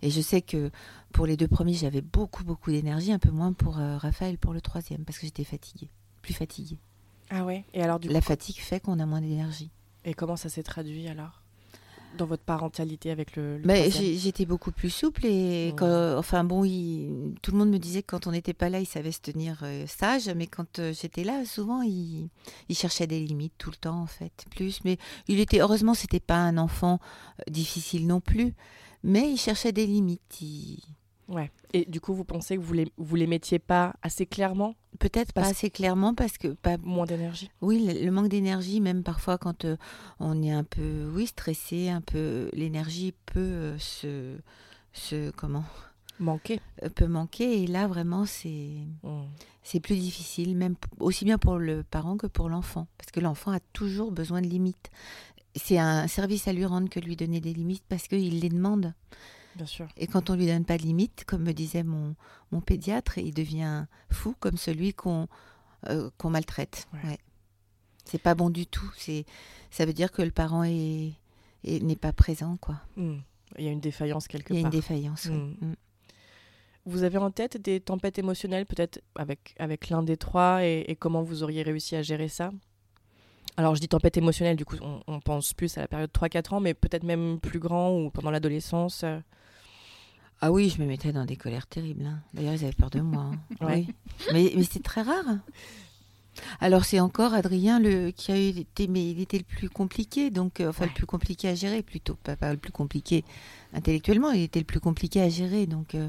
Et je sais que pour les deux premiers, j'avais beaucoup, beaucoup d'énergie, un peu moins pour euh, Raphaël pour le troisième, parce que j'étais fatiguée, plus fatiguée. Ah ouais. Et alors, du La coup, fatigue fait qu'on a moins d'énergie. et comment ça s'est traduit alors? Dans votre parentalité avec le. le j'ai- j'étais beaucoup plus souple et quand- enfin bon, il- tout le monde me disait que quand on n'était pas là, il savait se tenir euh, sage, mais quand euh, j'étais là, souvent il, il cherchait des limites tout le temps en fait, plus. Mais il était heureusement, c'était pas un enfant euh, difficile non plus, mais il cherchait des limites. Il- Ouais. Et du coup, vous pensez que vous les, vous les mettiez pas assez clairement? Peut-être pas assez clairement parce que pas Moins d'énergie? Oui, le, le manque d'énergie, même parfois quand euh, on est un peu, oui, stressé, un peu, l'énergie peut euh, se, se, comment, Manquer euh, peut manquer. Et là, vraiment, c'est, Mm. c'est plus difficile, même aussi bien pour le parent que pour l'enfant, parce que l'enfant a toujours besoin de limites. C'est un service à lui rendre que lui donner des limites parce qu'il les demande. Bien sûr. Et quand on lui donne pas de limites, comme me disait mon, mon pédiatre, il devient fou comme celui qu'on euh, qu'on maltraite. Ouais. Ouais. C'est pas bon du tout. C'est ça veut dire que le parent est est- n'est pas présent quoi. Mm. Il y a une défaillance quelque Il y a une part. défaillance. ouais. Mm. Mm. Vous avez en tête des tempêtes émotionnelles, peut-être avec, avec l'un des trois, et, et comment vous auriez réussi à gérer ça? Alors, je dis tempête émotionnelle, du coup, on, on pense plus à la période 3-4 ans, mais peut-être même plus grand ou pendant l'adolescence. euh. Ah oui, je me mettais dans des colères terribles. hein. D'ailleurs, ils avaient peur de moi. hein. Ouais. Oui. Mais, mais c'est très rare. Alors c'est encore Adrien le qui a eu été, mais il était le plus compliqué, donc euh, enfin Ouais. le plus compliqué à gérer plutôt, pas, pas le plus compliqué intellectuellement, il était le plus compliqué à gérer, donc euh,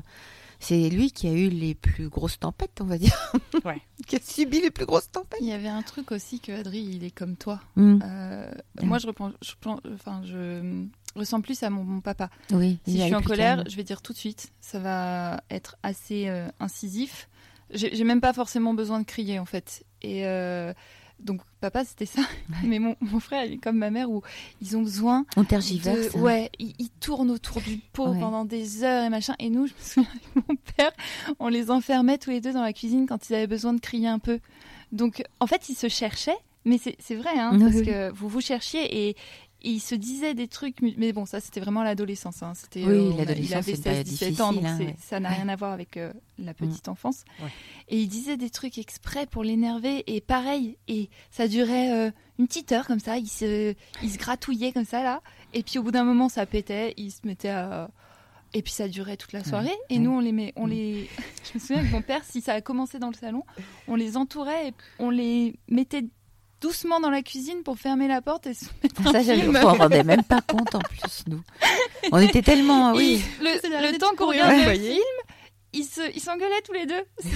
c'est lui qui a eu les plus grosses tempêtes, on va dire, Ouais. qui a subi les plus grosses tempêtes. Il y avait un truc aussi que Adri, il est comme toi. Mm. Euh. Moi, je, reprends, je, enfin, je ressemble plus à mon, mon papa. Oui, Si je suis en colère, calme. je vais dire tout de suite. Ça va être assez euh, incisif. J'ai j'ai même pas forcément besoin de crier en fait. Et euh, donc papa, c'était ça. Mais mon, mon frère, il est comme ma mère où ils ont besoin on de- tergiverse. hein. ouais, ils, ils tournent autour du pot Ouais. pendant des heures et machin. Et nous, je me souviens avec mon père, on les enfermait tous les deux dans la cuisine quand ils avaient besoin de crier un peu. Donc en fait, ils se cherchaient. Mais c'est c'est vrai, hein, Oui, parce oui. que vous vous cherchiez et, Et il se disait des trucs, mais- bon, ça c'était vraiment l'adolescence. hein. C'était, Oui, euh, l'adolescence, Il avait c'est une période 16-17 ans, donc hein, ouais. ça n'a rien à voir avec euh, la petite enfance. Ouais. Et il disait des trucs exprès pour l'énerver, et pareil, et ça durait euh, une petite heure comme ça, il se, il se gratouillait comme ça là, et puis au bout d'un moment ça pétait, il se mettait à... Et puis ça durait toute la soirée, et ouais. nous on les met, on Mm. les... Je me souviens que mon père, si ça a commencé dans le salon, on les entourait, et on les mettait doucement dans la cuisine pour fermer la porte et se mettre un Ça, film. on rendait même pas compte en plus, nous. On était tellement, oui. Et le, le temps qu'on regarde vous le voyez. film, ils se- s'engueulaient tous les deux.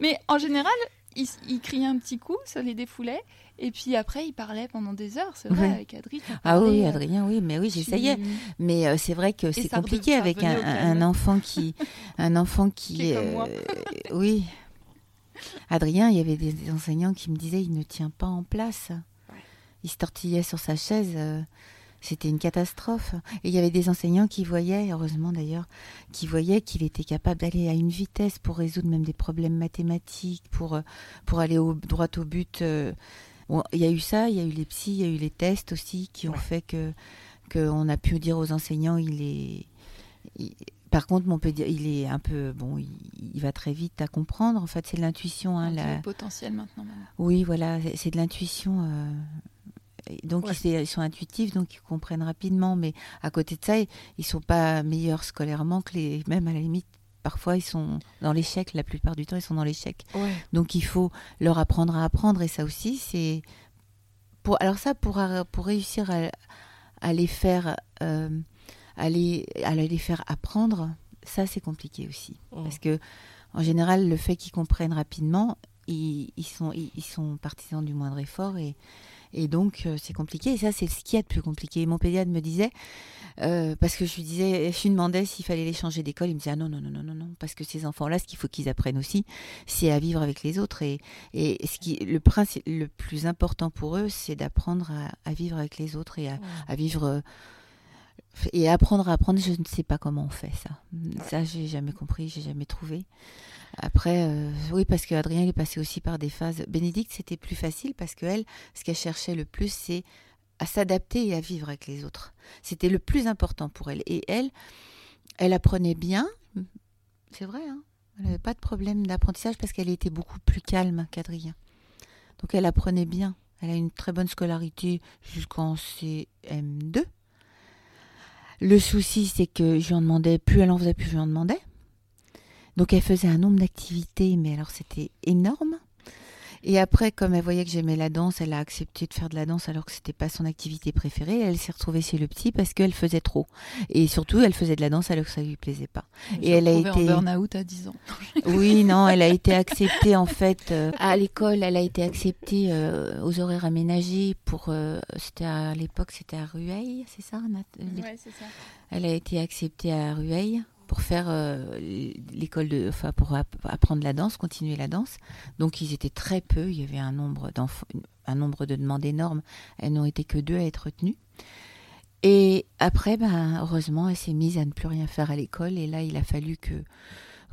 Mais en général, ils, ils criaient un petit coup, ça les défoulait. Et puis après, ils parlaient pendant des heures, c'est vrai, Ouais. avec Adrien. Ah oui, parlait, euh, Adrien, oui, mais oui, tu- j'essayais. Mais euh, c'est vrai que c'est compliqué avec un, enfant qui, un enfant qui, Qui est comme moi. euh, oui. Adrien, il y avait des, des enseignants qui me disaient, il ne tient pas en place. Il se tortillait sur sa chaise. euh, C'était une catastrophe. Et il y avait des enseignants qui voyaient, heureusement d'ailleurs, qui voyaient qu'il était capable d'aller à une vitesse pour résoudre même des problèmes mathématiques, pour, euh, pour aller au, droit au but. euh. Il y a eu ça, il y a eu les psys, il y a eu les tests aussi qui ont Ouais. fait que qu'on a pu dire aux enseignants, il est. il- par contre, il est un peu bon, il, il va très vite à comprendre. En fait, c'est de l'intuition. Hein, la- petit potentiel maintenant. oui, voilà, c'est- de l'intuition. euh, Donc Ouais. ils, sont intuitifs, donc ils comprennent rapidement. Mais à côté de ça, ils, ils sont pas meilleurs scolairement que les. Même à la limite, parfois ils sont dans l'échec. La plupart du temps, ils sont dans l'échec. Ouais. Donc il faut leur apprendre à apprendre. Et ça aussi, c'est pour. Alors ça, pour pour réussir à, à les faire, euh, à les à les faire apprendre, ça c'est compliqué aussi. Mm. Parce que, en général, le fait qu'ils comprennent rapidement, ils, ils sont, ils, ils sont partisans du moindre effort et, et donc euh, c'est compliqué. Et ça, c'est ce qu'il y a de plus compliqué. Mon pédiatre me disait, euh, parce que je lui disais, je lui demandais s'il fallait les changer d'école, il me disait ah non, non, non, non, non, non, parce que ces enfants-là, ce qu'il faut qu'ils apprennent aussi, c'est à vivre avec les autres. Et, et ce qui, le, principe, le plus important pour eux, c'est d'apprendre à, à vivre avec les autres et à, à vivre euh, et apprendre à apprendre. Je ne sais pas comment on fait ça. Ça, j'ai jamais compris, j'ai jamais trouvé. Après, euh, oui, parce que Adrien il est passé aussi par des phases. Bénédicte, c'était plus facile parce que elle, ce qu'elle cherchait le plus, c'est à s'adapter et à vivre avec les autres. C'était le plus important pour elle. Et elle, elle apprenait bien. C'est vrai, hein elle n'avait pas de problème d'apprentissage parce qu'elle était beaucoup plus calme qu'Adrien. Donc elle apprenait bien. Elle a une très bonne scolarité jusqu'en CM2. Le souci, c'est que je lui en demandais, plus elle en faisait, plus je lui en demandais. Donc elle faisait un nombre d'activités, mais alors c'était énorme. Et après, comme elle voyait que j'aimais la danse, elle a accepté de faire de la danse alors que c'était pas son activité préférée. Elle s'est retrouvée chez le petit parce qu'elle faisait trop. Et surtout, elle faisait de la danse alors que ça lui plaisait pas. Je Et elle a été- en burn-out à 10 ans. Oui, non, elle a été acceptée en fait euh, à l'école. Elle a été acceptée euh, aux horaires aménagés pour. euh, c'était à l'époque, c'était à Rueil, c'est ça Nat- Ouais, c'est ça. Elle a été acceptée à Rueil pour faire euh, l'école de, enfin pour app- apprendre la danse, continuer la danse. Donc ils étaient très peu. Il y avait un nombre un nombre de demandes énorme. Elles n'ont été que deux à être retenues. Et après, ben, heureusement, elle s'est mise à ne plus rien faire à l'école. Et là, il a fallu que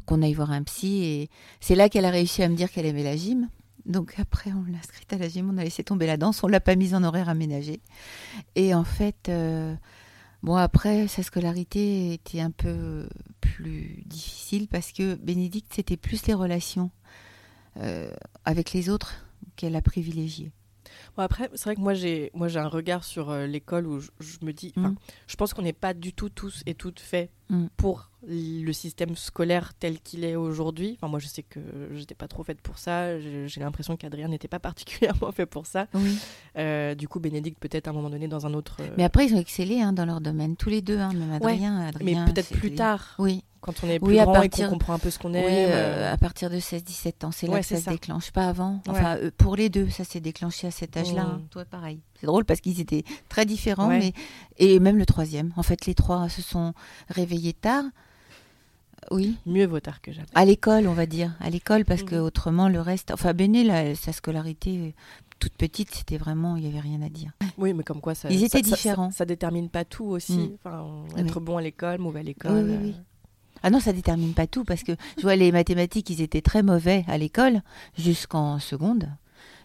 qu'on aille voir un psy. Et c'est là qu'elle a réussi à me dire qu'elle aimait la gym. Donc après, on l'a inscrite à la gym, on a laissé tomber la danse, on l'a pas mise en horaire aménagé. Et en fait, euh, bon après, sa scolarité était un peu plus difficile parce que Bénédicte, c'était plus les relations euh, avec les autres qu'elle a privilégiées. Bon, après, c'est vrai que moi j'ai moi j'ai un regard sur euh, l'école où je, je me dis, enfin, Mm. je pense qu'on n'est pas du tout tous et toutes faits Mm. pour le système scolaire tel qu'il est aujourd'hui. Enfin, moi je sais que j'étais pas trop faite pour ça. J'ai l'impression qu'Adrien n'était pas particulièrement fait pour ça. Oui. Euh, du coup, Bénédicte peut-être à un moment donné dans un autre. euh, Mais après, ils ont excellé hein, dans leur domaine, tous les deux, hein, même Adrien. mais Adrien, peut-être c'était- plus tard, Oui, quand on est Oui, plus à grand et partir- qu'on comprend un peu ce qu'on oui euh, euh, à partir de 16-17 ans, c'est là Ouais, que ça se déclenche, pas avant. Ouais. Enfin, euh, pour les deux, ça s'est déclenché à cet âge-là. Mm. hein. Toi, pareil. C'est drôle parce qu'ils étaient très différents, Ouais. mais et même le troisième. En fait, les trois se sont réveillés tard. Oui, Mieux vaut tard que jamais. à l'école, on va dire, à l'école, parce que Mhm. autrement le reste. Enfin, Béné, là, sa scolarité euh, toute petite, c'était vraiment, il y avait rien à dire. Oui, mais comme quoi ça. Ils étaient ça- différents. Ça, détermine pas tout aussi. Mm. Enfin, Oui. être bon à l'école, mauvais à l'école. Oui, oui, oui. euh, Ah non, ça détermine pas tout parce que je vois les mathématiques, ils étaient très mauvais à l'école jusqu'en seconde.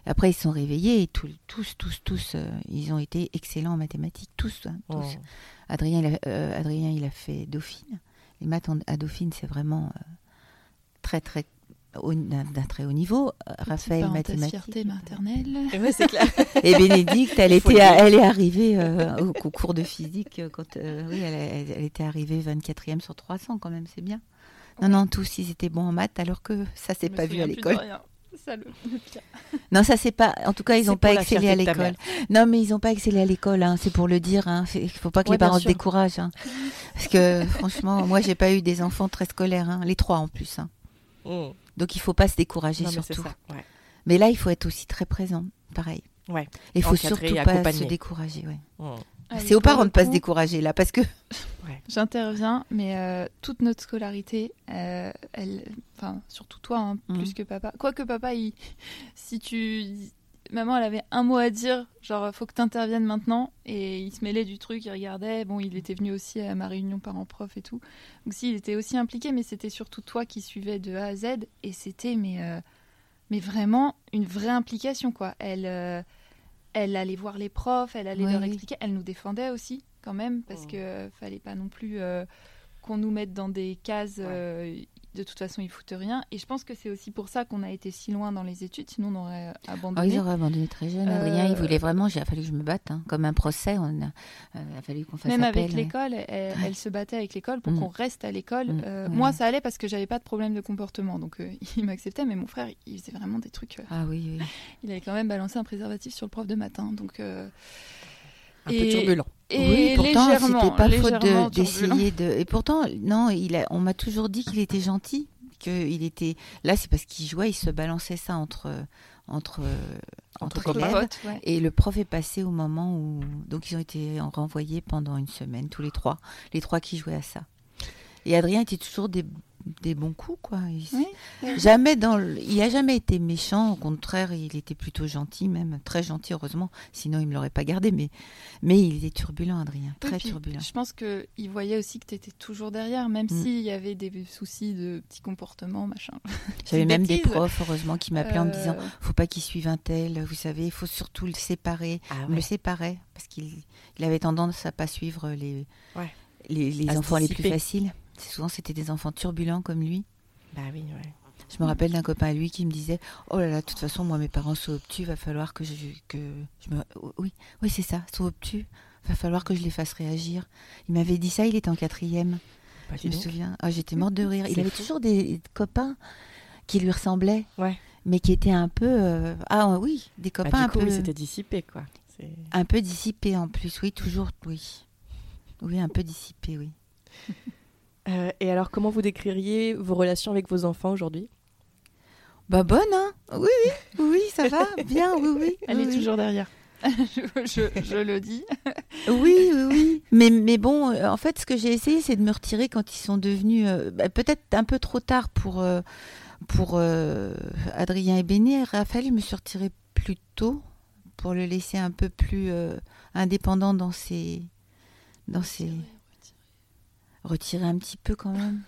Après, ils sont réveillés et tous, tous, tous, tous, euh, ils ont été excellents en mathématiques, tous. hein, tous. Oh. Adrien, il a, euh, Adrien, il a fait Dauphine. Les maths en- à Dauphine, c'est vraiment euh, très, très d'un très haut niveau. Raphaël, mathématiques. fierté maternelle. Et ouais, c'est clair. Et Bénédicte, elle, était, elle est arrivée euh, au concours de physique quand, euh, oui, elle, elle- elle était arrivée 24e sur 300 quand même, c'est bien. Non, non, tous ils étaient bons en maths alors que ça s'est pas vu à l'école. Rien. C'est ça le, le pire. Non, ça c'est pas. En tout cas, ils n'ont pas excellé à l'école. Non, mais ils n'ont pas excellé à l'école. Hein, c'est pour le dire. Hein. Il faut pas que Ouais, les parents se découragent. Hein. Parce que franchement, moi, j'ai pas eu des enfants très scolaires. Hein. Les trois en plus. Hein. Mm. Donc il faut pas se décourager Non, mais c'est surtout. ça. Ouais. Mais là, il faut être aussi très présent. Pareil. Ouais. Il faut surtout pas se décourager. Ouais. Mm. Ah oui, C'est aux parents de pas se décourager là, parce que J'interviens, mais euh, toute notre scolarité, euh, elle, enfin surtout toi, hein, Mhm. plus que papa. Quoique papa, il, si tu, maman, elle avait un mot à dire, genre faut que tu interviennes maintenant, et il se mêlait du truc, il regardait. Bon, il était venu aussi à ma réunion parents-prof et tout. Donc si, il était aussi impliqué, mais c'était surtout toi qui suivais de A à Z, et c'était mais, euh, mais vraiment une vraie implication quoi. Elle, euh, elle allait voir les profs, elle allait leur oui. expliquer, elle nous défendait aussi quand même parce Mhm. que euh, fallait pas non plus euh, qu'on nous mette dans des cases. euh, de toute façon, ils foutent rien. Et je pense que c'est aussi pour ça qu'on a été si loin dans les études, sinon on aurait Oh, abandonné. ils auraient abandonné très jeune. Euh, il voulait vraiment. Il a fallu que je me batte, hein. comme un procès. On a, euh, il a fallu qu'on fasse Même appel. avec l'école, elle, elle se battait avec l'école pour Mm. qu'on reste à l'école. Mm, Euh, ouais. Moi, ça allait parce que j'avais pas de problème de comportement, donc euh, il m'acceptait. Mais mon frère, il faisait vraiment des trucs. Ah oui, oui. il avait quand même balancé un préservatif sur le prof de matin, donc. Un peu Et- turbulent. Et oui, pourtant, c'était pas faute de- turbulent. de. Et pourtant, non, il a, on m'a toujours dit qu'il était gentil, qu'il était. Là, c'est parce qu'il jouait, il se balançait ça entre entre Entre entre, élèves. Ouais. Et le prof est passé au moment où donc ils ont été renvoyés pendant une semaine tous les trois, les trois qui jouaient à ça. Et Adrien était toujours des, des bons coups quoi. Il- Oui. Jamais dans, le- il a jamais été méchant. Au contraire, il était plutôt gentil, même très gentil heureusement. Sinon, il me l'aurait pas gardé. Mais mais il était turbulent, Adrien, très puis turbulent. Je pense qu'il voyait aussi que tu étais toujours derrière, même Mm. s'il y avait des soucis de petits comportements, machin. J'avais même des profs heureusement qui m'appelaient en me disant Euh, faut pas qu'il suive un tel. Vous savez, il faut surtout le séparer. Ah Il me le séparait parce qu'il il avait tendance à pas suivre les Ouais. les, les enfants les plus dissiper. Souvent, c'était des enfants turbulents comme lui. Bah oui, ouais. Je me rappelle d'un copain à lui qui me disait Oh là là, de toute façon, moi, mes parents sont obtus, va falloir que je. Que je me... Oui, oui c'est ça, sont obtus, va falloir que je les fasse réagir. Il m'avait dit ça, il était en quatrième, Bah, je me donc. souviens. Ah, J'étais morte de rire. Il avait fou. toujours des copains qui lui ressemblaient, Ouais. mais qui étaient un peu. euh, Ah oui, des Bah, copains du un coup, peu. oui, c'était dissipé, quoi. Un peu dissipés en plus, oui, toujours, oui. Oui, un peu dissipés, oui. Euh, et alors, comment vous décririez vos relations avec vos enfants aujourd'hui? Bah bonne, hein Oui, oui, oui, ça va, bien, oui, oui. Elle oui, est oui. toujours derrière. je, je- je le dis. Oui, oui, oui. Mais, mais bon, euh, en fait, ce que j'ai essayé, c'est de me retirer quand ils sont devenus euh, bah, peut-être un peu trop tard pour, euh, pour Adrien et Béné. Raphaël, je me suis retirée plus tôt pour le laisser un peu plus euh, indépendant dans ses... Dans ses... Retirer un petit peu quand même.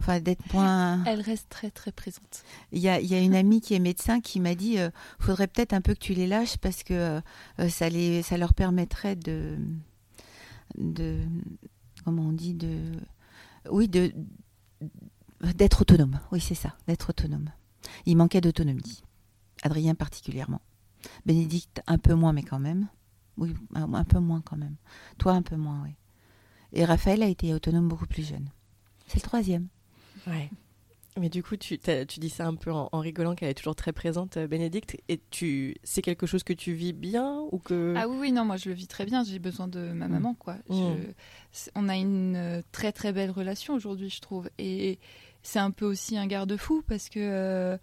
Enfin, d'être moins... Elle reste très très présente. Il y a, il y a une amie qui est médecin qui m'a dit euh, faudrait peut-être un peu que tu les lâches parce que euh, euh, ça, les, ça leur permettrait de, de. Comment on dit de, Oui, de d'être autonome. Oui, c'est ça, d'être autonome. Il manquait d'autonomie. Adrien particulièrement. Bénédicte un peu moins, mais quand même. Oui, un peu moins quand même. Toi un peu moins, oui. Et Raphaël a été autonome beaucoup plus jeune. C'est le troisième. Ouais. Mais du coup, tu, tu dis ça un peu en, en rigolant qu'elle est toujours très présente, euh, Bénédicte. Et tu, c'est quelque chose que tu vis bien ou que Ah oui, oui, non, moi je le vis très bien. J'ai besoin de ma Mm. maman, quoi. Je- Mm. On a une euh, très très belle relation aujourd'hui, je trouve. Et c'est un peu aussi un garde-fou parce que euh,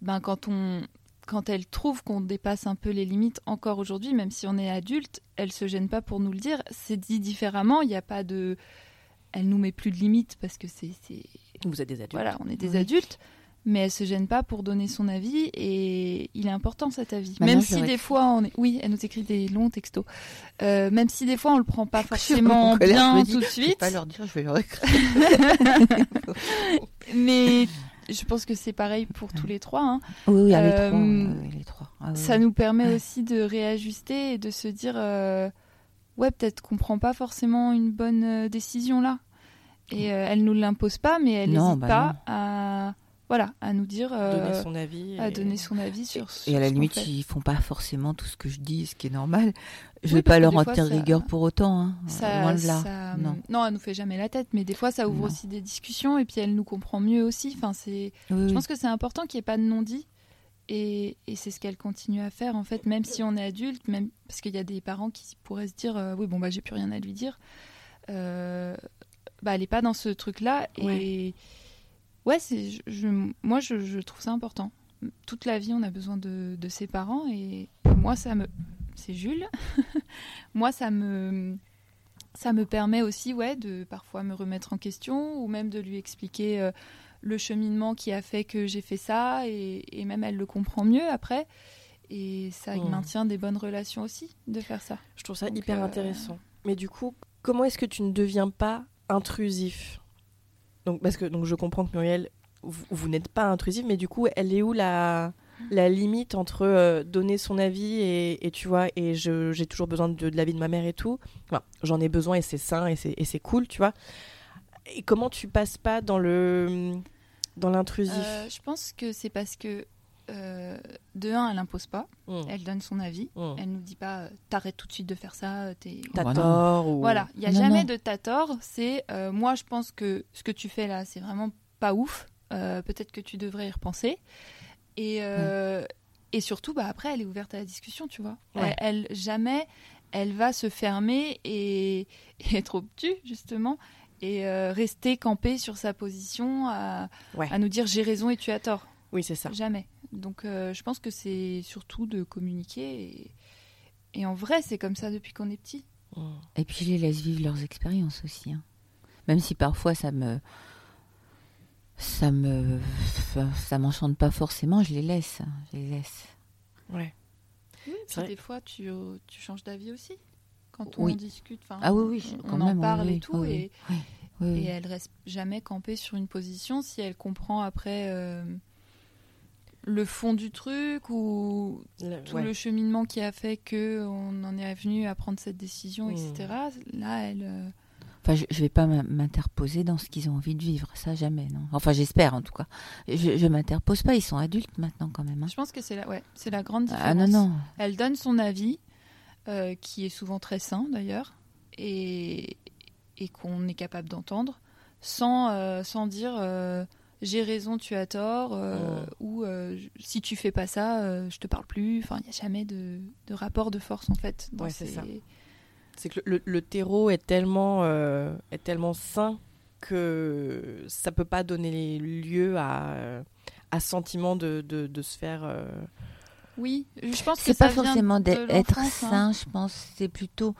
ben, quand, on, quand elle trouve qu'on dépasse un peu les limites encore aujourd'hui, même si on est adulte, elle se gêne pas pour nous le dire. C'est dit différemment, il n'y a pas de. Elle nous met plus de limites parce que c'est. vous êtes des adultes Voilà, on est des Oui. adultes. Mais elle se gêne pas pour donner son avis et il est important cet avis. Maintenant, même si des fois on est, oui, elle nous écrit des longs textos. Euh, même si des fois on le prend pas forcément bien tout de Je vais suite. pas leur dire, je vais leur écrire. Mais je pense que c'est pareil pour tous les trois. Hein. Oui, oui, les Euh, trois. oui, les trois. Ah, oui, Ça oui. nous permet aussi de réajuster et de se dire euh, ouais, peut-être qu'on prend pas forcément une bonne euh, décision là. Et euh, elle nous l'impose pas, mais elle n'hésite bah pas à voilà à nous dire euh, Donner son avis. à et- donner son avis sur. Et à la limite, fait. ils font pas forcément tout ce que je dis, ce qui est normal. Je Oui, vais pas leur en ça- rigueur pour autant. Hein. Ça, Loin de là. ça- Non. non, elle nous fait jamais la tête, mais des fois ça ouvre Non. aussi des discussions et puis elle nous comprend mieux aussi. Enfin, c'est, Oui, je oui. pense que c'est important qu'il n'y ait pas de non-dit et, et c'est ce qu'elle continue à faire en fait, même si on est adulte, même parce qu'il y a des parents qui pourraient se dire euh, oui bon bah j'ai plus rien à lui dire. Euh, bah elle est pas dans ce truc là et ouais c'est, je, je- moi je, je trouve ça important. Toute la vie on a besoin de, de ses parents et moi ça me, c'est Jules. moi ça me ça me permet aussi ouais de parfois me remettre en question ou même de lui expliquer euh, le cheminement qui a fait que j'ai fait ça et, et même elle le comprend mieux après et ça Mm. maintient des bonnes relations aussi de faire ça Je trouve ça Donc, hyper euh, intéressant. Mais du coup, comment est-ce que tu ne deviens pas intrusif? Donc, parce que donc je comprends que Muriel, vous, n'êtes pas intrusif, mais du coup, elle est où la, la limite entre euh, donner son avis et, et tu vois, et j'ai toujours besoin de, de l'avis de ma mère et tout. J'en ai besoin et c'est sain et c'est et c'est cool, tu vois. Et comment tu passes pas dans le dans l'intrusif? Euh, je pense que c'est parce que euh, de un elle impose pas Mm. elle donne son avis Mm. elle nous dit pas euh, t'arrêtes tout de suite de faire ça euh, t'es T'as non. tort ou Voilà, il n'y a Non, jamais non. de t'as tort. C'est euh, moi, je pense que ce que tu fais là, c'est vraiment pas ouf. Euh, Peut-être que tu devrais y repenser. Et, euh, et surtout, bah, après, elle est ouverte à la discussion, tu vois. Ouais. Elle, elle- jamais, elle va se fermer et, et être obtus, justement, et euh, rester campée sur sa position à, Ouais. à nous dire j'ai raison et tu as tort. Oui, c'est ça. Jamais. Donc, euh, je pense que c'est surtout de communiquer. Et, et en vrai, c'est comme ça depuis qu'on est petit. Mm. Et puis je les laisse vivre leurs expériences aussi. hein. Même si parfois ça me. Ça me. Ça m'enchante pas forcément, je les laisse. Je les laisse. Ouais. Oui, puis des fois, tu, tu changes d'avis aussi. Quand on Oui. discute, Ah oui, oui, on, quand on en même, parle oui, et tout, oui, et, oui. Oui, et elle reste jamais campée sur une position si elle comprend après euh, le fond du truc ou Le- tout ouais. le cheminement qui a fait que on en est venu à prendre cette décision, Hmm. etc. Là, elle, euh, Enfin, je, je vais pas m'in- m'interposer dans ce qu'ils ont envie de vivre, ça jamais, non. Enfin, j'espère en tout cas. Je, je m'interpose pas, ils sont adultes maintenant quand même. hein. je pense que c'est la, ouais, c'est la grande différence. Ah non, non. Elle donne son avis, euh, qui est souvent très sain d'ailleurs, et, et qu'on est capable d'entendre, sans, euh, sans dire euh, j'ai raison, tu as tort, euh, ou euh, si tu fais pas ça, euh, je te parle plus. Enfin, il n'y a jamais de, de rapport de force en fait. dans Ouais, c'est ces- ça. C'est que le, le terreau est tellement, euh, est tellement sain que ça peut pas donner lieu à, à sentiment de, de, de se faire. euh, Oui, je pense que C'est ça pas forcément d'être hein. sain, je pense. C'est plutôt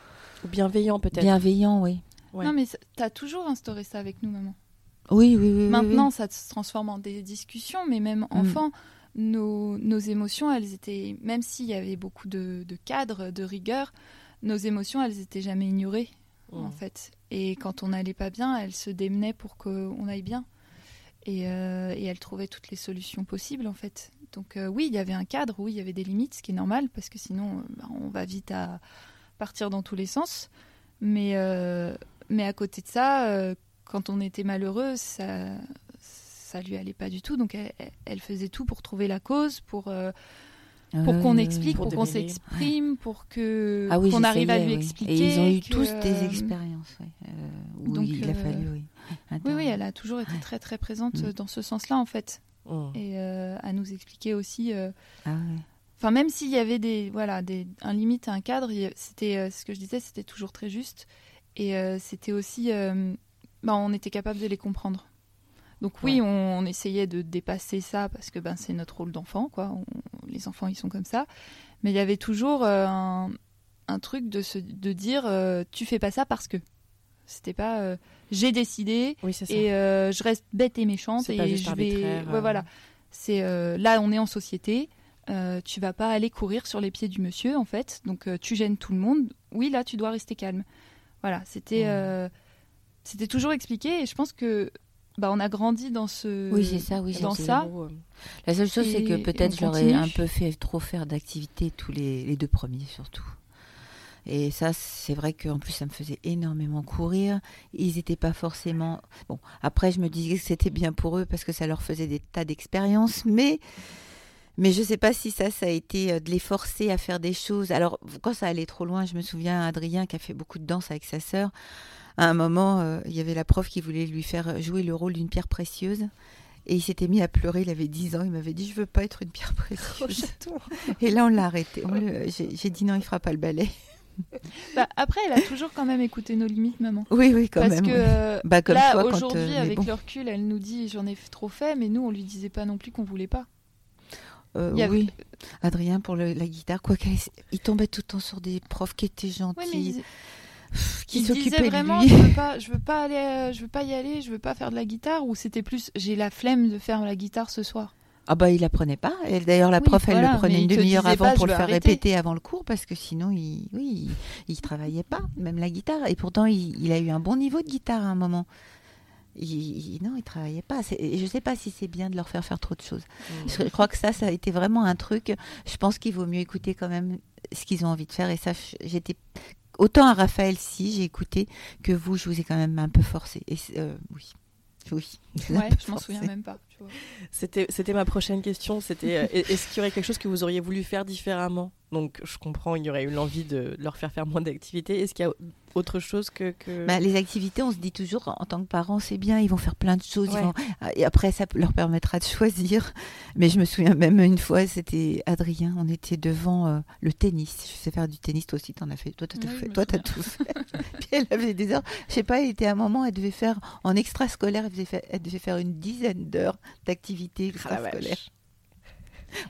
bienveillant peut-être. bienveillant, oui. Ouais. Non, mais ça- t'as toujours instauré ça avec nous, maman. Oui, oui, oui. Maintenant, oui. ça se transforme en des discussions, mais même Mm. enfant, nos, nos émotions, elles étaient, même s'il y avait beaucoup de, de cadres, de rigueur, nos émotions, elles étaient jamais ignorées, Mm. en fait. Et quand on n'allait pas bien, elles se démenaient pour qu'on aille bien. Et, euh, et elles trouvaient toutes les solutions possibles, en fait. Donc euh, oui, il y avait un cadre, oui, il y avait des limites, ce qui est normal, parce que sinon, euh, bah, on va vite à partir dans tous les sens. Mais, euh, mais à côté de ça, euh, quand on était malheureux, ça, ça lui allait pas du tout. Donc elle, elle faisait tout pour trouver la cause, pour, euh, pour Ouais, qu'on explique, Pour pour, qu'on s'exprime, pour que Ah oui, qu'on arrive à lui oui. expliquer. Et ils ont eu que, tous des euh, expériences, oui. euh, où donc, il a fallu, oui. Oui, elle a toujours été très très présente Mm. dans ce sens-là en fait, Mm. et euh, à nous expliquer aussi. euh, Ah ouais. Enfin, même s'il y avait des, voilà, des, un limite, un cadre, c'était euh, ce que je disais, c'était toujours très juste. Et euh, c'était aussi. euh, ben, on était capable de les comprendre. Donc, oui, Ouais. on, on essayait de dépasser ça parce que ben, c'est notre rôle d'enfant, quoi. On- les enfants, ils sont comme ça. Mais il y avait toujours euh, un, un truc de, se, de dire euh, tu fais pas ça parce que. C'était pas euh, j'ai décidé Oui, et euh, je reste bête et méchante et je vais ouais, voilà c'est là on est en société tu vas pas aller courir sur les pieds du monsieur en fait donc tu gênes tout le monde oui là tu dois rester calme voilà c'était Ouais. Euh, c'était toujours expliqué et je pense que bah, on a grandi dans ce. Oui, c'est ça, oui, Dans ça. La seule chose, c'est que peut-être continue. un peu fait trop faire d'activités tous les, les deux premiers surtout. Et ça, c'est vrai qu'en plus, ça me faisait énormément courir. Ils n'étaient pas forcément. Bon, après, je me disais que c'était bien pour eux parce que ça leur faisait des tas d'expériences, mais. Mais je ne sais pas si ça, ça a été euh, de les forcer à faire des choses. Alors, quand ça allait trop loin, je me souviens Adrien qui a fait beaucoup de danse avec sa sœur. À un moment, euh, il y avait la prof qui voulait lui faire jouer le rôle d'une pierre précieuse. Et il s'était mis à pleurer, il avait 10 ans, il m'avait dit Je veux pas être une pierre précieuse. Et là, on l'a arrêté. Le- J'ai dit non, il fera pas le ballet. Bah, après, elle a toujours quand même écouté nos limites, maman. Oui, oui, quand Parce même. que oui. euh, Bah, comme là, aujourd'hui, euh, mais avec bon. le recul, elle nous dit j'en ai trop fait, mais nous, on lui disait pas non plus qu'on voulait pas. Euh, avait- Oui, Adrien, pour le- la guitare, quoi qu'il il tombait tout le temps sur des profs qui étaient gentils, qui de vraiment lui. je veux pas, je veux pas aller, euh, je veux pas y aller, je veux pas faire de la guitare, ou c'était plus j'ai la flemme de faire la guitare ce soir. Ah bah il apprenait pas. Et D'ailleurs la Oui, prof elle le prenait une demi-heure avant pas, pour le faire arrêter. répéter avant le cours parce que sinon il oui il, il travaillait pas même la guitare et pourtant il, il a eu un bon niveau de guitare à un moment. Il, non il travaillait pas. Et Je sais pas si c'est bien de leur faire faire trop de choses. Je crois que ça ça a été vraiment un truc. Je pense qu'il vaut mieux écouter quand même ce qu'ils ont envie de faire et ça j'étais autant à Raphaël si j'ai écouté que vous je vous ai quand même un peu forcé et c'est- euh, oui oui. Ouais, je m'en souviens même pas. C'était, c'était ma prochaine question. C'était euh, est-ce qu'il y aurait quelque chose que vous auriez voulu faire différemment? Donc, je comprends, il y aurait eu l'envie de leur faire faire moins d'activités. Est-ce qu'il y a autre chose que. que... Bah, les activités, on se dit toujours en tant que parents, c'est bien, ils vont faire plein de choses. Ouais. vont- Et après, ça leur permettra de choisir. Mais je me souviens même une fois, c'était Adrien, on était devant euh, le tennis. Je sais faire du tennis, toi aussi, t'en as fait. Toi, t'as tout Oui, fait. Toi, t'as tout fait. Puis elle avait des heures. Je sais pas, elle était à un moment, elle devait faire en extrascolaire, elle devait faire, elle devait faire une dizaine d'heures d'activités Ah, extrascolaires.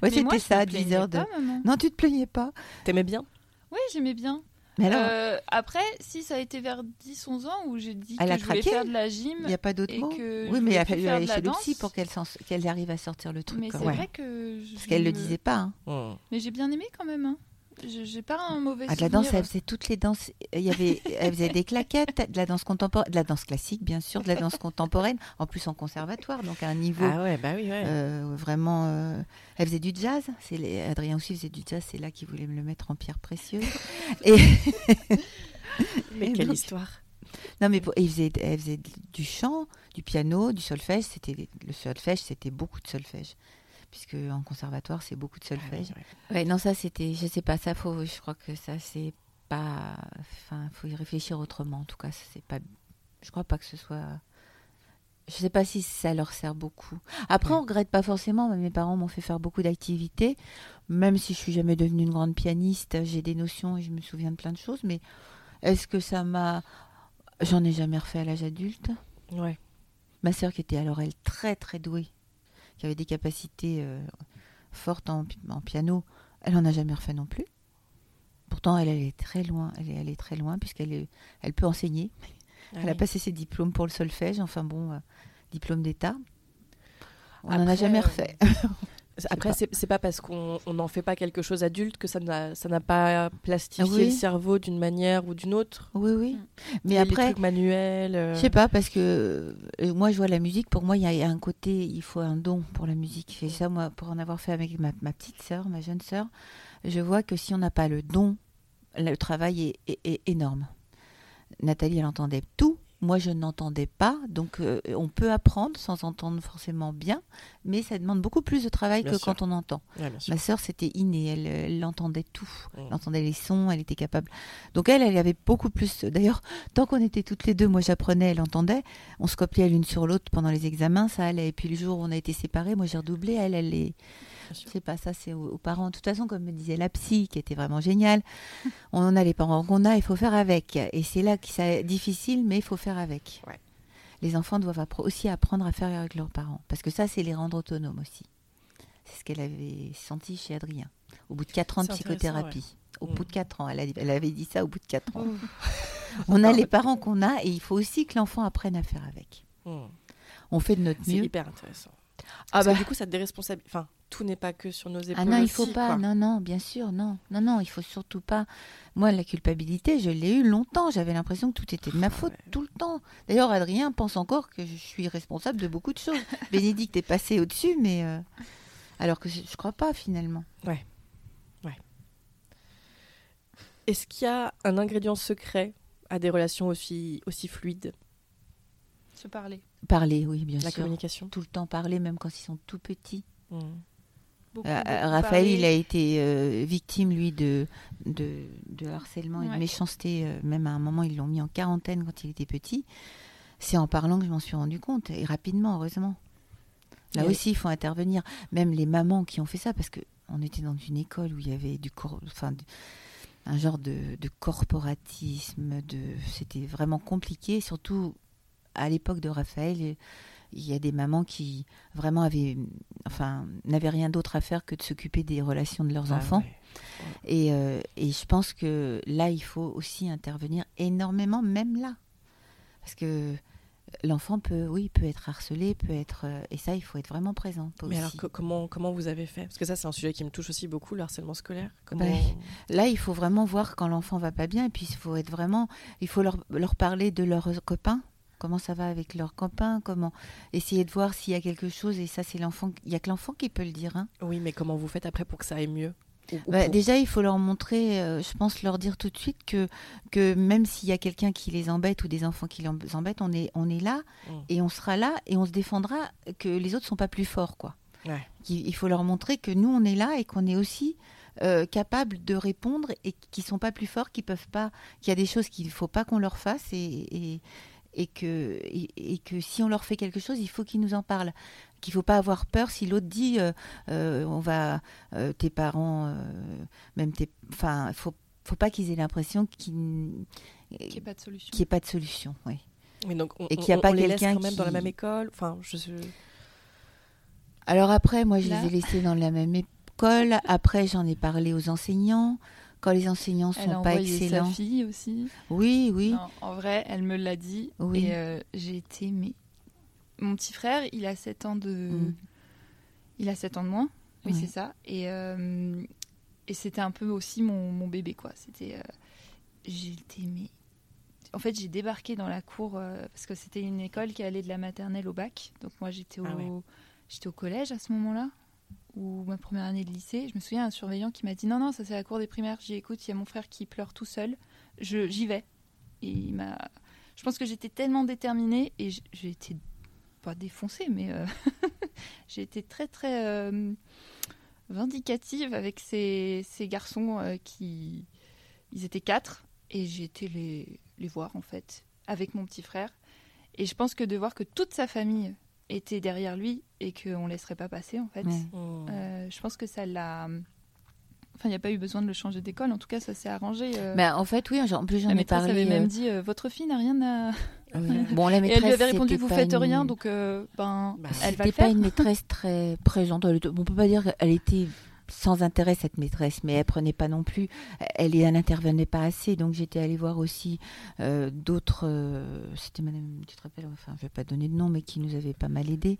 Ouais, c'était ça, 10 plaignais heures de. pas, maman. Non, tu te plaignais pas. T'aimais bien? Oui, j'aimais bien. Mais alors, Euh, après, si ça a été vers 10-11 ans où j'ai dit Elle que a je voulais faire de la gym, il n'y a pas d'autre mot. Oui, mais il a fallu aller chez le psy pour qu'elle arrive à sortir le truc. mais c'est vrai que je Parce qu'elle le me- disait pas. hein. Hmm. Mais j'ai bien aimé quand même. Hein. Je- J'ai pas un mauvais Ah, de la danse, elle faisait toutes les danses. Il y avait, elle faisait des claquettes, de la danse contemporaine, de la danse classique, bien sûr, de la danse contemporaine, en plus en conservatoire, donc à un niveau Ah ouais, bah oui, ouais. euh, vraiment. euh, Elle faisait du jazz. C'est les- Adrien aussi faisait du jazz. C'est là qu'il voulait me le mettre en pierre précieuse. Et mais et quelle donc- histoire. non, mais pour- il faisait, elle faisait du chant, du piano, du solfège. C'était le solfège, c'était beaucoup de solfège. Puisque en conservatoire, c'est beaucoup de Ah oui, solfège. ouais. Ouais, non, ça c'était, je sais pas, ça faut, je crois que ça c'est pas, enfin, faut y réfléchir autrement. En tout cas, c'est pas, je crois pas que ce soit, je sais pas si ça leur sert beaucoup. Après, Ouais. on regrette pas forcément. mais Mes parents m'ont fait faire beaucoup d'activités, même si je suis jamais devenue une grande pianiste. J'ai des notions et je me souviens de plein de choses. Mais est-ce que ça m'a, j'en ai jamais refait à l'âge adulte? Ouais. Ma sœur qui était alors elle très très douée, qui avait des capacités euh, fortes en, pi- en piano, elle en a jamais refait non plus. Pourtant elle, elle est très loin, elle est, elle est très loin puisqu'elle elle peut enseigner. Ah elle a passé ses diplômes pour le solfège, enfin bon, euh, diplôme d'État. On n'en a jamais euh, refait. Après, c'est c'est pas parce qu'on on n'en fait pas quelque chose adulte que ça n'a pas plastifié Ah oui. le cerveau d'une manière ou d'une autre. Oui, oui. Mm. Mais Les- les après, trucs manuels. euh, Je sais pas, parce que euh, moi, je vois la musique, pour moi, il y, a- il y a un côté, il faut un don pour la musique. Et ça, moi, pour en avoir fait avec ma, ma petite sœur, ma jeune sœur, je vois que si on n'a pas le don, le travail est, est- est énorme. Nathalie, elle entendait tout. Moi, je n'entendais pas. Donc, euh, on peut apprendre sans entendre forcément bien, mais ça demande beaucoup plus de travail Bien que sûr. quand on entend. ouais. Ma sœur, c'était inné. Elle, elle entendait tout. Elle entendait les sons, elle était capable. Donc elle, elle avait beaucoup plus. D'ailleurs, tant qu'on était toutes les deux, moi j'apprenais, elle entendait. On se copiait l'une sur l'autre pendant les examens, ça allait. Et puis le jour où on a été séparés, moi j'ai redoublé, elle, elle est. Sais pas, ça c'est aux, aux parents. De toute façon, comme me disait la psy, qui était vraiment géniale, on a les parents qu'on a, il faut faire avec. Et c'est là que c'est difficile, mais il faut faire avec. Ouais. Les enfants doivent appre- aussi apprendre à faire avec leurs parents. Parce que ça, c'est les rendre autonomes aussi. C'est ce qu'elle avait senti chez Adrien. Au bout de 4 ans de C'est psychothérapie. Au Mm. bout de 4 ans. Elle, a- elle avait dit ça au bout de 4 ans. On a les parents qu'on a et il faut aussi que l'enfant apprenne à faire avec. Hmm. On fait de notre C'est mieux. hyper intéressant. Parce bah. que du coup, ça te déresponsabilise. Enfin, tout n'est pas que sur nos épaules. Ah non, il faut aussi, pas. quoi. Non, non, bien sûr, non. Non, non, il faut surtout pas. Moi, la culpabilité, je l'ai eu longtemps. J'avais l'impression que tout était de ma faute ouais. tout le temps. D'ailleurs, Adrien pense encore que je suis responsable de beaucoup de choses. Bénédicte est passé au-dessus, mais. euh, Alors que je, je crois pas, finalement. Est-ce qu'il y a un ingrédient secret à des relations aussi, aussi fluides? Se parler. Parler, oui, bien La sûr. communication Tout le temps parler, même quand ils sont tout petits. Mm. Beaucoup, Euh, beaucoup Raphaël, il a été euh, victime, lui, de, de, de harcèlement et de méchanceté. euh, même à un moment, ils l'ont mis en quarantaine quand il était petit. C'est en parlant que je m'en suis rendu compte, et rapidement, heureusement. Là oui. aussi, il faut intervenir. Même les mamans qui ont fait ça, parce que on était dans une école où il y avait du cor- enfin, un genre de, de corporatisme. De, c'était vraiment compliqué, surtout à l'époque de Raphaël. Il y a des mamans qui vraiment avaient, enfin, n'avaient rien d'autre à faire que de s'occuper des relations de leurs Ah enfants. ouais. Et, euh, et je pense que là, il faut aussi intervenir énormément, même là. Parce que l'enfant peut, oui, peut être harcelé, peut être. euh, et ça, il faut être vraiment présent. Mais aussi. alors, co- comment, comment vous avez fait? Parce que ça, c'est un sujet qui me touche aussi beaucoup, le harcèlement scolaire. Comment... Bah, Là, il faut vraiment voir quand l'enfant va pas bien. Et puis, il faut être vraiment. Il faut leur, leur parler de leurs copains. Comment ça va avec leurs copains Comment essayer de voir s'il y a quelque chose. Et ça, c'est l'enfant. Il y a que l'enfant qui peut le dire. Hein. Oui, mais comment vous faites après pour que ça aille mieux Bah, pour- déjà, il faut leur montrer, euh, je pense leur dire tout de suite que, que même s'il y a quelqu'un qui les embête ou des enfants qui les embêtent, on est, on est là Mm. et on sera là et on se défendra que les autres sont pas plus forts. quoi. Ouais. Il, il faut leur montrer que nous, on est là et qu'on est aussi euh, capable de répondre et qu'ils sont pas plus forts, qu'ils peuvent pas, qu'il y a des choses qu'il ne faut pas qu'on leur fasse et, et, et que, et, et que si on leur fait quelque chose, il faut qu'ils nous en parlent. Qu'il faut pas avoir peur si l'autre dit euh, euh, on va euh, tes parents euh, même tes enfin faut faut pas qu'ils aient l'impression qu'il Qu'il n'y ait pas de solution. qu'il n'y ait pas de solution oui. Mais donc, on, Et qu'il y a on- pas quelqu'un quand même dans la même école? Enfin, je... Alors après moi je Là- les ai laissés dans la même école, après j'en ai parlé aux enseignants quand les enseignants Elle a sont pas excellents. sa fille aussi. Oui, oui. En vrai, elle me l'a dit. Oui. Et euh, j'ai été. Mais... Mon petit frère, il a 7 ans de. Mm. Il a 7 ans de moins. Oui, c'est ça. Et, euh, et c'était un peu aussi mon, mon bébé, quoi. C'était. euh, J'ai été. Mais... En fait, j'ai débarqué dans la cour parce que c'était une école qui allait de la maternelle au bac. Donc moi, j'étais au, Ah ouais. j'étais au collège à ce moment-là, ma première année de lycée. Je me souviens, un surveillant qui m'a dit non, non, ça c'est la cour des primaires. J'ai écoute, il y a mon frère qui pleure tout seul. Je, j'y vais. Et il m'a. Je pense que j'étais tellement déterminée et j'ai été pas défoncée, mais euh, j'ai été très très euh, vindicative avec ces, ces garçons euh, qui. Ils étaient quatre et j'ai été les, les voir en fait avec mon petit frère. Et je pense que de voir que toute sa famille était derrière lui et qu'on ne laisserait pas passer en fait, Ouais. Mm. euh, je pense que ça l'a. Enfin, il n'y a pas eu besoin de le changer d'école. En tout cas, ça s'est arrangé. euh. Mais en fait, oui, en plus j'en la ai parlé. avait même euh, dit euh, Votre fille n'a rien à. oui. Bon, la Et maîtresse. elle lui avait répondu Vous faites une- rien, donc euh, ben, Bah, elle va le C'était pas faire. une maîtresse très présente. On peut pas dire qu'elle était sans intérêt cette maîtresse, mais elle prenait pas non plus. Elle, elle n'intervenait pas assez, donc j'étais allée voir aussi euh, d'autres. euh, C'était Madame, tu te rappelles Enfin, je vais pas donner de nom, mais qui nous avait pas mal aidé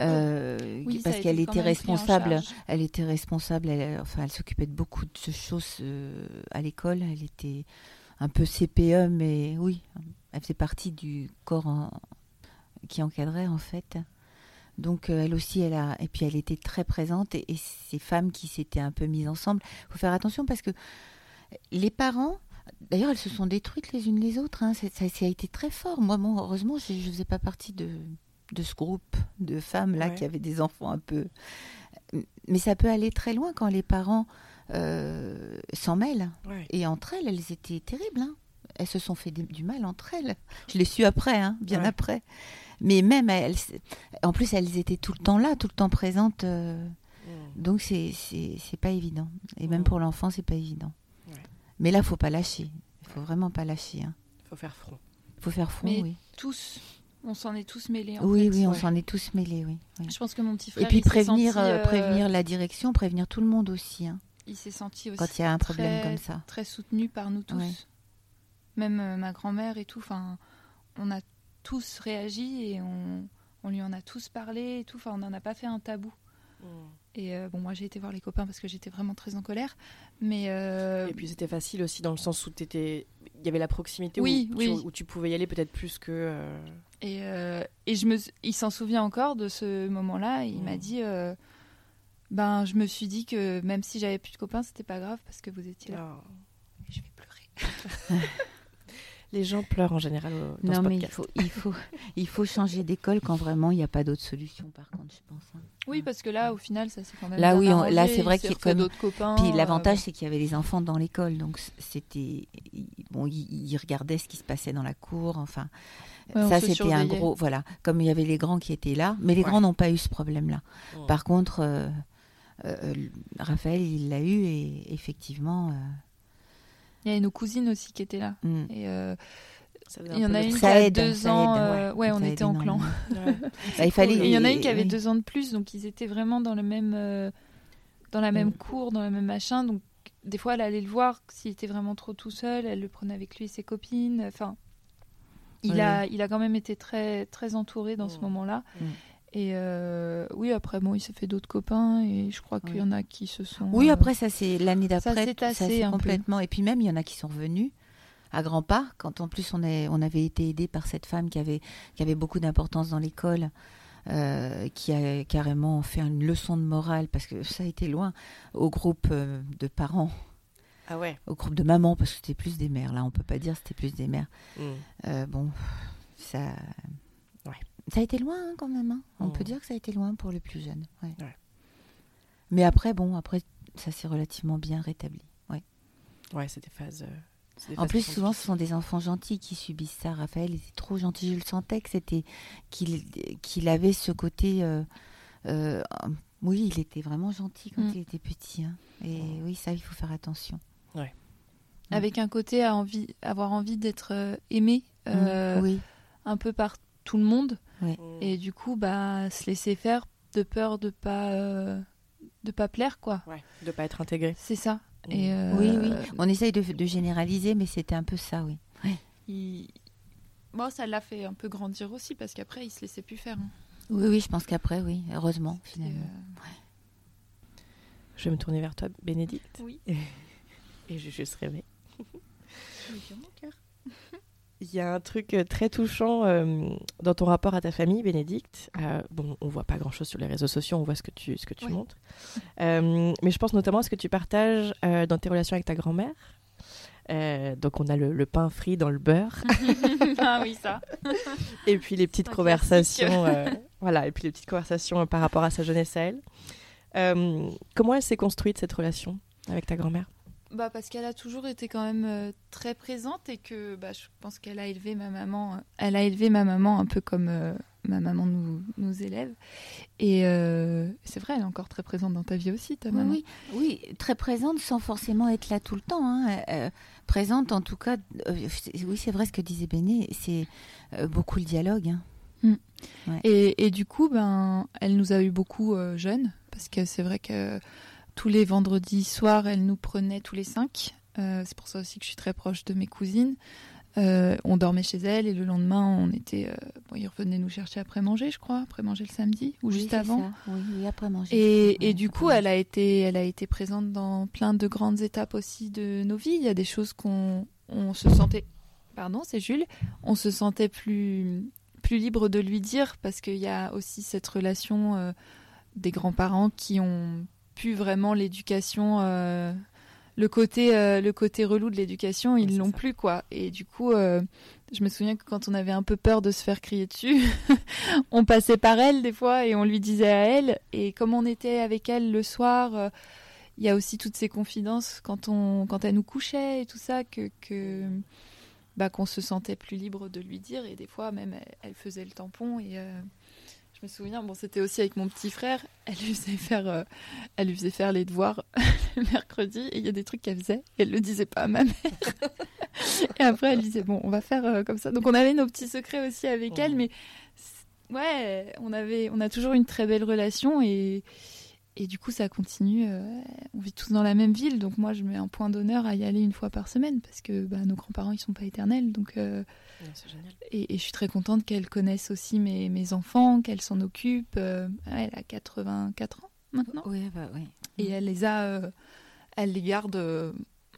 euh, Oui, parce qu'elle était responsable. Elle était responsable. Elle, enfin, elle s'occupait de beaucoup de choses à l'école. Elle était un peu CPE, mais oui, elle faisait partie du corps en- qui encadrait en fait. Donc euh, elle aussi, elle a et puis elle était très présente et, et ces femmes qui s'étaient un peu mises ensemble. Il faut faire attention parce que les parents, d'ailleurs, elles se sont détruites les unes les autres. hein. Ça, ça a été très fort. Moi, bon, heureusement, je ne faisais pas partie de, de ce groupe de femmes là Ouais. qui avaient des enfants un peu. Mais ça peut aller très loin quand les parents euh, s'en mêlent. Ouais. Et entre elles, elles étaient terribles. hein. Elles se sont fait du du mal entre elles. Je l'ai su après, hein, bien Ouais. après. Mais même elles, en plus, elles étaient tout le temps là, tout le temps présentes. euh, Mm. donc c'est c'est c'est pas évident. Et même Mm. pour l'enfant, c'est pas évident. Ouais. Mais là, faut pas lâcher. Il faut vraiment pas lâcher. Il Faut faire front. faut faire front, Mais oui. Tous, on s'en est tous mêlés. En Oui, fait. oui, on ouais. s'en est tous mêlés, oui. oui. Je pense que mon petit frère. Et puis prévenir, senti, euh, euh, prévenir la direction, prévenir tout le monde aussi, hein, Il s'est senti aussi. quand il y a un problème très- comme ça. Très soutenu par nous tous. Ouais. Même euh, ma grand-mère et tout. Enfin, on a tous réagi et on, on lui en a tous parlé et tout. Enfin, on n'en a pas fait un tabou. Mm. Et euh, bon, moi j'ai été voir les copains parce que j'étais vraiment très en colère. Mais euh, Et puis c'était facile aussi dans le sens où t'étais... il y avait la proximité Oui, où, oui. Tu, où tu pouvais y aller peut-être plus que. euh, Et, et je me, il s'en souvient encore de ce moment-là. Il Mm. m'a dit, euh, ben, je me suis dit que même si j'avais plus de copains, c'était pas grave parce que vous étiez là. Et je vais pleurer. Les gens pleurent en général dans Non, ce mais il faut, il faut, il faut changer d'école quand vraiment il n'y a pas d'autre solution, par contre, je pense. hein. Oui, parce que là, au final, ça s'est quand même. Là, oui, on- là, c'est vrai qu'il y a comme- d'autres copains. Puis euh, l'avantage, c'est qu'il y avait les enfants dans l'école, donc c'était, il- bon, ils ils regardaient ce qui se passait dans la cour. Enfin, Ouais, ça, c'était un gros, voilà. Comme il y avait les grands qui étaient là, mais les Ouais. grands n'ont pas eu ce problème-là. Par contre, euh, euh, Raphaël, il l'a eu et effectivement, euh, Il y avait nos cousines aussi qui étaient là. mm, Et euh, il y en a une qui Ça a aide, deux ans. aide, euh, ouais, on était en clan. Bah, il fallait. Et il y en a une qui avait oui. deux ans de plus, donc ils étaient vraiment dans le même, euh, dans la même Mm. cour, dans le même machin. Donc des fois, elle allait le voir s'il était vraiment trop tout seul. Elle le prenait avec lui et ses copines. Enfin, il Ouais, a, il a quand même été très, très entouré dans ce Mm. moment-là. Mm. Et euh, oui, après, bon, il s'est fait d'autres copains et je crois qu'il y en a qui se sont. Oui, euh, après, ça c'est l'année ça d'après. s'est tassé s'est un peu. complètement. Et puis même, il y en a qui sont revenus à grands pas. Quand en plus on, est, on avait été aidé par cette femme qui avait, qui avait beaucoup d'importance dans l'école, euh, qui a carrément fait une leçon de morale parce que ça a été loin au groupe de parents, Ah ouais. au groupe de mamans parce que c'était plus des mères. Là, on peut pas dire c'était plus des mères. Mm. Euh, bon, ça. Ouais. Ça a été loin hein, quand même. hein. On Mm. peut dire que ça a été loin pour le plus jeune. ouais. Ouais. Mais après, bon, après, ça s'est relativement bien rétabli. Ouais. Ouais, c'est des phases. euh, des En phases plus, souvent, ce sont des enfants gentils qui subissent ça. Raphaël était trop gentil. Je le sentais que c'était qu'il qu'il avait ce côté. euh, euh, oui, il était vraiment gentil quand Mm. il était petit. hein. Et oui, ça, il faut faire attention. Avec un côté à envie, avoir envie d'être aimé euh, Mm. Oui. un peu par tout le monde. Et du coup, bah, se laisser faire de peur de pas, euh, de pas plaire, quoi. Ouais, de pas être intégré. C'est ça. Et euh, Oui, oui. On essaye de, de généraliser, mais c'était un peu ça, oui. il- Bon, ça l'a fait un peu grandir aussi parce qu'après, il se laissait plus faire. hein. Oui, oui, je pense qu'aprez, oui, heureusement, finalement. euh, Je vais me tourner vers toi, Bénédicte. Oui. Et je vais juste rêver. je vais dire mon cœur. Il y a un truc euh, très touchant euh, dans ton rapport à ta famille, Bénédicte. Euh, bon, on voit pas grand-chose sur les réseaux sociaux, on voit ce que tu, ce que tu Oui. montres. Euh, mais je pense notamment à ce que tu partages dans tes relations avec ta grand-mère. Donc on a le, le pain frit dans le beurre ah oui, ça. et puis les petites conversations voilà et puis les petites conversations par rapport à sa jeunesse à elle comment elle s'est construite cette relation avec ta grand-mère? Bah parce qu'elle a toujours été quand même euh, très présente et que bah, je pense qu'elle a élevé ma maman. euh, elle a élevé ma maman un peu comme euh, ma maman nous, nous élève. Et euh, c'est vrai, elle est encore très présente dans ta vie aussi, ta maman. oui, oui, très présente sans forcément être là tout le temps. hein. Euh, présente en tout cas, oui c'est vrai ce que disait Béné, c'est beaucoup le dialogue. hein. Et, et du coup, ben, elle nous a eu beaucoup jeunes, parce que c'est vrai que tous les vendredis soirs, elle nous prenait tous les cinq. Euh, c'est pour ça aussi que je suis très proche de mes cousines. Euh, on dormait chez elle et le lendemain, on était. euh, bon, ils revenaient nous chercher après manger, je crois, après manger le samedi ou Oui, juste avant. ça. Oui, après manger. Et, Ouais, du coup, elle a été, elle a été présente dans plein de grandes étapes aussi de nos vies. Il y a des choses qu'on on se sentait, pardon, c'est Jules, on se sentait plus plus libre de lui dire parce qu'il y a aussi cette relation des grands-parents qui ont pu vraiment l'éducation, euh, le côté euh, le côté relou de l'éducation, ils l'ont ça. plus quoi. Et du coup. euh, je me souviens que quand on avait un peu peur de se faire crier dessus, on passait par elle des fois et on lui disait à elle. Et comme on était avec elle le soir, il y a aussi toutes ces confidences quand, on, quand elle nous couchait et tout ça, que, que bah, qu'on se sentait plus libre de lui dire. Et des fois, même, elle, elle faisait le tampon. Et je me souviens, bon, c'était aussi avec mon petit frère. Elle lui faisait faire, euh, elle lui faisait faire les devoirs le mercredi. Et il y a des trucs qu'elle faisait. Et elle le disait pas à ma mère. et après, elle disait, bon, on va faire euh, comme ça. Donc, on avait nos petits secrets aussi avec Oh. elle. Mais c- ouais, on, avait, on a toujours une très belle relation. Et, et du coup, ça continue. euh, on vit tous dans la même ville, donc moi, je mets un point d'honneur à y aller une fois par semaine parce que bah, nos grands-parents, ils sont pas éternels. Donc, euh, génial. et, et je suis très contente qu'elle connaisse aussi mes, mes enfants, qu'elle s'en occupe. Euh, elle a 84 ans maintenant. Oui, bah oui. Et elle les a. euh, elle les garde.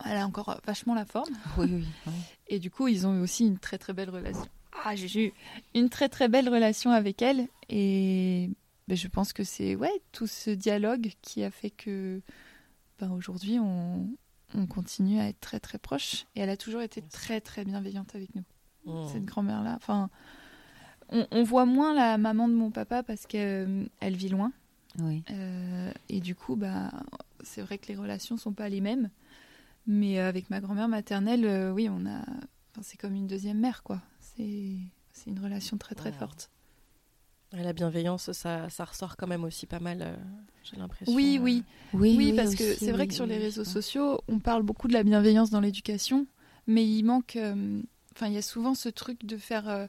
elle a encore vachement la forme. Oui, oui. oui. Et du coup, ils ont eu aussi une très très belle relation. Ah, j'ai eu une très très belle relation avec elle. Et ben, je pense que c'est ouais, tout ce dialogue qui a fait que ben, aujourd'hui, on, on continue à être très très proches. Et elle a toujours été très très bienveillante avec nous, Mmh. cette grand-mère-là. Enfin, on, on voit moins la maman de mon papa parce qu'elle vit loin. oui. Euh, et du coup, bah, c'est vrai que les relations sont pas les mêmes. Mais euh, avec ma grand-mère maternelle, euh, oui, on a. enfin, c'est comme une deuxième mère, quoi. C'est c'est une relation très très Ouais. forte. Et La bienveillance, ça, ça ressort quand même aussi pas mal, euh, j'ai l'impression. Oui, euh. oui, Oui, oui, parce que c'est vrai oui, que sur oui, les réseaux sociaux, on parle beaucoup de la bienveillance dans l'éducation, mais il manque. euh, Enfin, il y a souvent ce truc de faire. euh,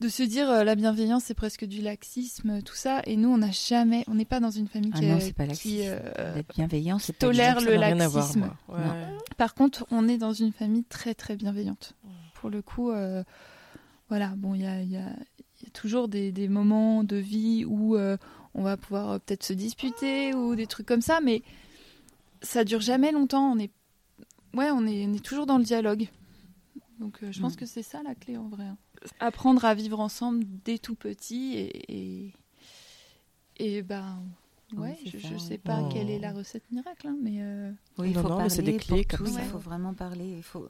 de se dire euh, la bienveillance c'est presque du laxisme tout ça et nous on n'a jamais on n'est pas dans une famille Ah qui, non, euh, c'est pas qui, euh, tolère le n'a rien à voir, laxisme. Ouais. Par contre, on est dans une famille très très bienveillante. Pour le coup, euh, voilà, bon, il y a, y y a toujours des, des moments de vie où euh, on va pouvoir euh, peut-être se disputer ou des trucs comme ça, mais ça dure jamais longtemps. On est, ouais, on est, on est toujours dans le dialogue. Donc, euh, je pense Mm. que c'est ça la clé en vrai. hein. Apprendre à vivre ensemble dès tout petit et, et, et ben. Ouais, je, ouais. sais pas Oh. quelle est la recette miracle, hein, mais euh, Oui, il faut non, parler c'est des clés comme ça. Il faut vraiment parler. Il faut,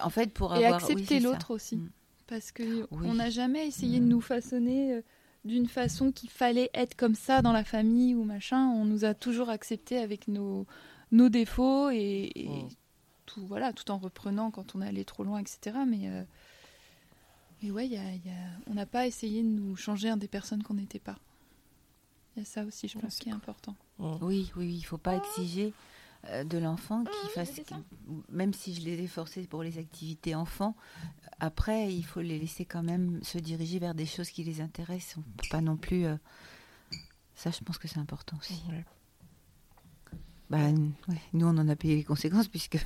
en fait, pour et avoir accepter l'autre aussi. Mm. Parce que Oui. on n'a jamais essayé de nous façonner euh, d'une façon qu'il fallait être comme ça dans la famille ou machin. On nous a toujours accepté avec nos, nos défauts et, et Mm. tout, voilà, tout en reprenant quand on est allé trop loin, etc. Mais, euh, mais ouais, il y a- il y a- on n'a pas essayé de nous changer en des personnes qu'on n'était pas. Il y a ça aussi, je pense, qui est important. Mmh. Oui, oui, il faut pas exiger euh, de l'enfant qu'il fasse, même si je les ai forcés pour les activités enfants, après il faut les laisser quand même se diriger vers des choses qui les intéressent. On peut pas non plus. euh, Ça, je pense que c'est important aussi. Ouais. Bah, ouais, nous, on en a payé les conséquences puisque,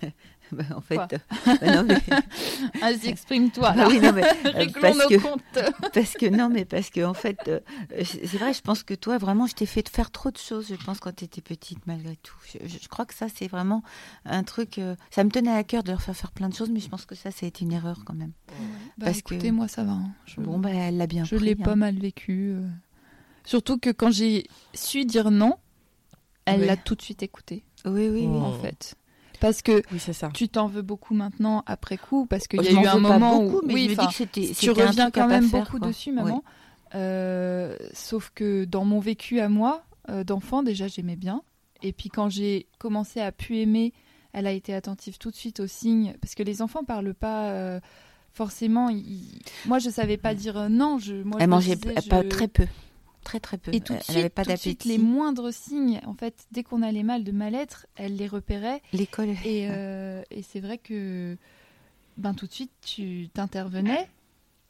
bah, en fait, euh, bah, non, mais, Vas-y, exprime-toi. Ah là. oui, non, mais, euh, Réglons parce nos que, comptes. parce que non, mais parce que en fait, euh, c'est vrai, je pense que toi, vraiment, je t'ai fait faire trop de choses, je pense, quand tu étais petite, malgré tout. Je, je- je crois que ça, c'est vraiment un truc. euh, ça me tenait à cœur de leur faire faire plein de choses, mais je pense que ça, ça a été une erreur quand même. Bah, Parce que- écoutez, moi, ça va. hein. Je- Bon, bah, elle l'a bien Je pris, l'ai hein. pas mal vécu. euh. Surtout que quand j'ai su dire non, elle Ouais. l'a tout de suite écouté, Oui, oui, oui. Oh. en fait. Parce que Oui, c'est ça. tu t'en veux beaucoup maintenant après coup, parce qu'il y Je a eu un moment beaucoup, où mais oui, je me dis enfin, que c'était. tu reviens quand même faire, beaucoup quoi. dessus, Oui. maman. Euh, sauf que dans mon vécu à moi, euh, d'enfant, déjà j'aimais bien. Et puis quand j'ai commencé à pu aimer, elle a été attentive tout de suite aux signes. Parce que les enfants parlent pas euh, forcément. ils- Moi, je savais pas dire non. Je, moi, Elle mangeait disais, pas je- très peu. Très, très peu. Et tout de elle suite, n'avait pas tout de suite, d'appétit. les moindres signes, en fait, dès qu'on allait mal de mal-être, elle les repérait. L'école. Et, euh, et c'est vrai que ben, tout de suite, tu t'intervenais.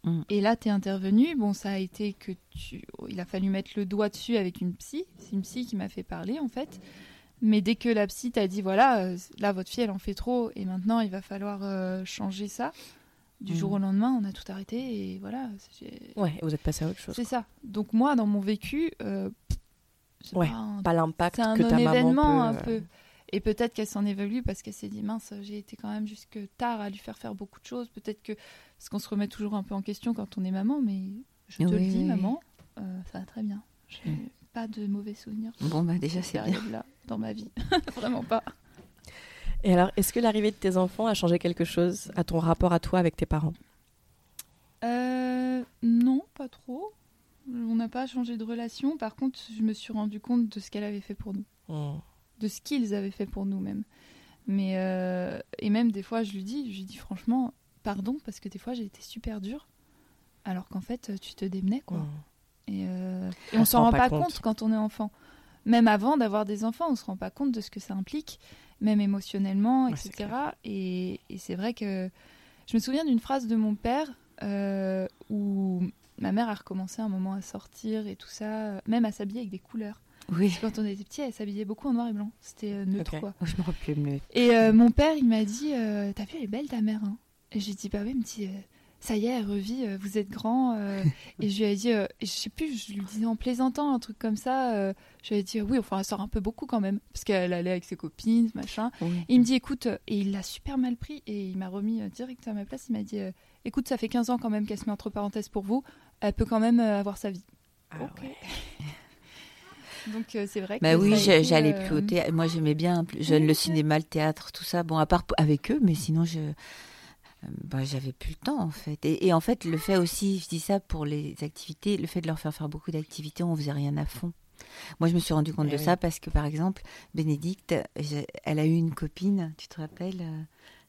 Mm. Et là, tu es intervenu. Bon, ça a été que tu. Il a fallu mettre le doigt dessus avec une psy. C'est une psy qui m'a fait parler, en fait. Mais dès que la psy t'a dit, voilà, euh, là, votre fille, elle en fait trop, et maintenant, il va falloir euh, changer ça, du Mm. jour au lendemain, on a tout arrêté, et voilà. Ouais, et vous êtes passé à autre chose. C'est ça. Donc, moi, dans mon vécu, euh, c'est Ouais, pas un Pas l'impact c'est un que ta maman peut... un peu. Et peut-être qu'elle s'en évalue parce qu'elle s'est dit mince, j'ai été quand même jusque tard à lui faire faire beaucoup de choses. Peut-être que parce qu'on se remet toujours un peu en question quand on est maman, mais je te Oui, le dis, oui. maman, euh, ça va très bien. J'ai Mm. pas de mauvais souvenirs Bon, bah, déjà, c'est bien. période-là dans ma vie, vraiment pas. Et alors, est-ce que l'arrivée de tes enfants a changé quelque chose à ton rapport à toi avec tes parents? Euh, non, pas trop. On n'a pas changé de relation. Par contre, je me suis rendu compte de ce qu'elle avait fait pour nous. Mmh. de ce qu'ils avaient fait pour nous même. Mais euh, et même des fois, je lui dis, je lui dis franchement, pardon parce que des fois j'ai été super dure, alors qu'en fait tu te démenais quoi. Mmh. Et, euh, et On on se s'en rend pas pas compte. compte. quand on est enfant. Même avant d'avoir des enfants, on se rend pas compte de ce que ça implique, même émotionnellement, Ouais, etc. Et, et c'est vrai que je me souviens d'une phrase de mon père euh, où ma mère a recommencé un moment à sortir et tout ça, même à s'habiller avec des couleurs. Oui. Quand on était petit, elle s'habillait beaucoup en noir et blanc. C'était euh, neutre, quoi. Oh, je me rappelle mieux. Et euh, mon père, il m'a dit euh, T'as vu, elle est belle ta mère. Hein? Et j'ai dit Bah oui, il me dit euh, Ça y est, elle revit, euh, vous êtes grand. euh. et je lui ai dit euh, Je sais plus, je lui disais en plaisantant, un truc comme ça. euh, je lui ai dit Oui, enfin, elle sort un peu beaucoup quand même. Parce qu'elle allait avec ses copines, machin. Oui. Et il me dit Écoute, et il l'a super mal pris. Et il m'a remis direct à ma place. Il m'a dit Écoute, ça fait 15 ans quand même qu'elle se met entre parenthèses pour vous. Elle peut quand même avoir sa vie. Ah Ok. ouais. Donc euh, c'est vrai que. Bah oui, j'allais euh, plus au théâtre. Moi, j'aimais bien plus oui, le cinéma, le théâtre, tout ça. Bon, à part avec eux, mais sinon, je. Euh, Bah, j'avais plus le temps en fait. Et, et en fait, le fait aussi, je dis ça pour les activités, le fait de leur faire faire beaucoup d'activités, on faisait rien à fond. Moi, je me suis rendu compte Eh de oui. ça parce que, par exemple, Bénédicte, elle a eu une copine, tu te rappelles euh,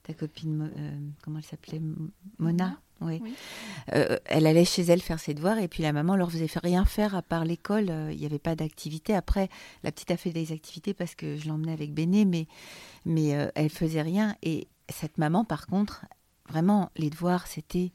Ta copine, euh, comment elle s'appelait Mona? Oui. Oui. Euh, elle allait chez elle faire ses devoirs et puis la maman leur faisait faire rien faire à part l'école. Euh, Il n'y avait pas d'activité. Après, la petite a fait des activités parce que je l'emmenais avec Béné, mais, mais euh, elle faisait rien. Et cette maman, par contre, vraiment, les devoirs, c'était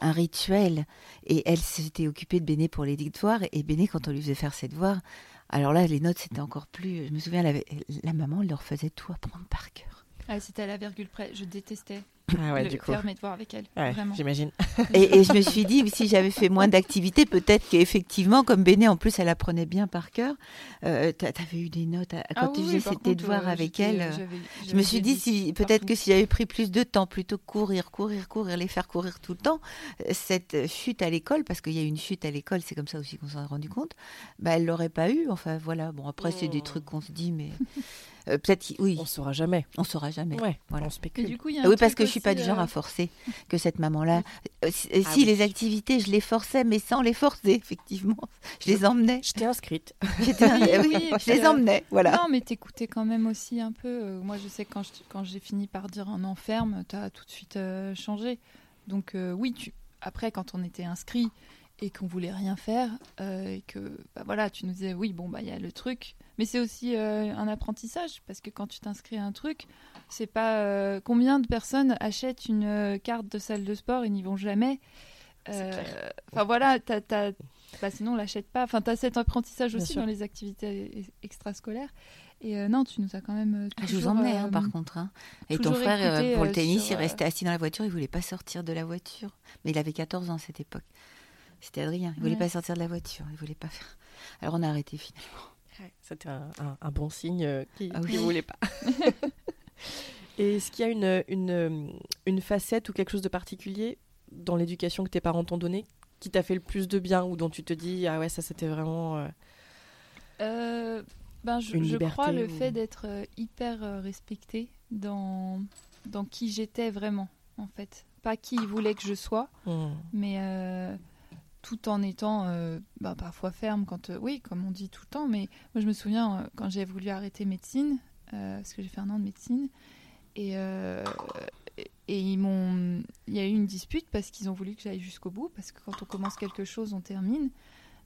un rituel. Et elle s'était occupée de Béné pour les devoirs. Et Béné, quand on lui faisait faire ses devoirs, alors là, les notes, c'était encore plus. Je me souviens, la maman leur faisait tout apprendre par cœur. Ah, c'était à la virgule près. Je détestais Ah ouais, le- du coup. faire mes devoirs avec elle. Ouais, vraiment. j'imagine. Et, et je me suis dit, si j'avais fait moins d'activités, peut-être qu'effectivement, comme Béné, en plus, elle apprenait bien par cœur, euh, t'a- t'avais eu des notes à- quand Ah tu oui, faisais par tes devoirs euh, avec elle. euh, j'avais- Je me suis dit, si peut-être que si j'avais pris plus de temps, plutôt que courir, courir, courir, les faire courir tout le temps, euh, cette chute à l'école, parce qu'il y a une chute à l'école, c'est comme ça aussi qu'on s'en est rendu compte, bah, elle l'aurait pas eu. Enfin, voilà. Bon, après, c'est des Oh. trucs qu'on se dit, mais euh, peut-être, qu'il- oui, On saura jamais. on saura jamais. Ouais, Voilà. on Et spécule. du coup, il y a Ah un oui, parce que je suis pas du genre à forcer que cette maman-là. Euh, si euh, Ah si, oui. les activités, je les forçais, mais sans les forcer, effectivement. Je les emmenais. Je t'ai inscrite. J'étais- Oui, oui, oui, et je les emmenais, voilà. Non, mais t'écoutais quand même aussi un peu. Euh, moi, je sais que quand je- quand j'ai fini par dire un enferme, t'as tout de suite euh, changé. Donc euh, oui, tu... après, quand on était inscrit et qu'on voulait rien faire, euh, et que bah, voilà, tu nous disais oui, bon bah il y a le truc, mais c'est aussi euh, un apprentissage parce que quand tu t'inscris à un truc, c'est pas euh, combien de personnes achètent une carte de salle de sport et n'y vont jamais. Enfin voilà, t'as- bah, sinon on l'achète pas. Enfin, t'as cet apprentissage aussi dans les activités extrascolaires. Et euh, non, tu nous as quand même. euh, Ah, je vous toujours, emmenais, hein, euh, par contre. hein. Et ton toujours frère, pour le tennis, sur, il restait assis dans la voiture, il voulait pas sortir de la voiture. Mais il avait 14 ans à cette époque. C'était Adrien, il voulait Ouais. pas sortir de la voiture, il voulait pas faire. Alors on a arrêté finalement. Ouais, C'était un, un- un bon signe euh, qui Ah oui. ne voulait pas. Et est-ce qu'il y a une, une, une facette ou quelque chose de particulier dans l'éducation que tes parents t'ont donné qui t'a fait le plus de bien ou dont tu te dis ah ouais ça c'était vraiment euh, euh, ben, je, Une je crois liberté le ou- fait d'être euh, hyper euh, respectée dans, dans qui j'étais vraiment, en fait. Pas qui ils voulaient que je sois, hmm, mais euh, tout en étant euh, bah, parfois ferme quand euh, oui comme on dit tout le temps mais moi je me souviens euh, quand j'ai voulu arrêter médecine parce que j'ai fait un an de médecine et et- et ils m'ont il y a eu une dispute parce qu'ils ont voulu que j'aille jusqu'au bout parce que quand on commence quelque chose on termine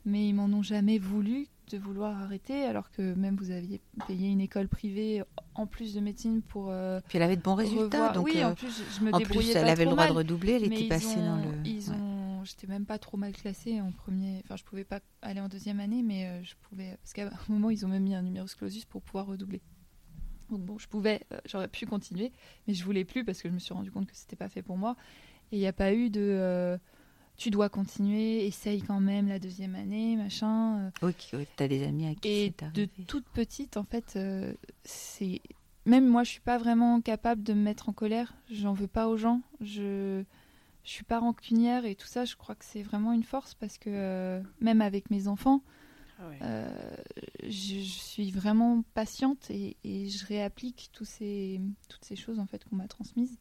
mais ils m'en ont jamais voulu de vouloir arrêter alors que même vous aviez payé une école privée en plus de médecine pour Puis elle avait de bons résultats, revoir- donc oui en plus je, je me en débrouillais plus elle avait le droit mal. de redoubler, elle était passée dans le. Ils ouais. ont, j'étais même pas trop mal classée en premier. Enfin, je pouvais pas aller en deuxième année, mais euh, je pouvais parce qu'à un moment ils ont même mis un numerus clausus pour pouvoir redoubler. Donc bon, je pouvais, euh, j'aurais pu continuer, mais je voulais plus parce que je me suis rendu compte que c'était pas fait pour moi. Et il n'y a pas eu de, euh, tu dois continuer, essaye quand même la deuxième année, machin. Oui, t'as des amis à qui Et de toute petite, en fait, euh, c'est même moi, je suis pas vraiment capable de me mettre en colère. J'en veux pas aux gens. Je je suis pas rancunière et tout ça. Je crois que c'est vraiment une force parce que euh, même avec mes enfants, euh, je, je suis vraiment patiente et, et je réapplique tous ces, toutes ces choses en fait qu'on m'a transmises.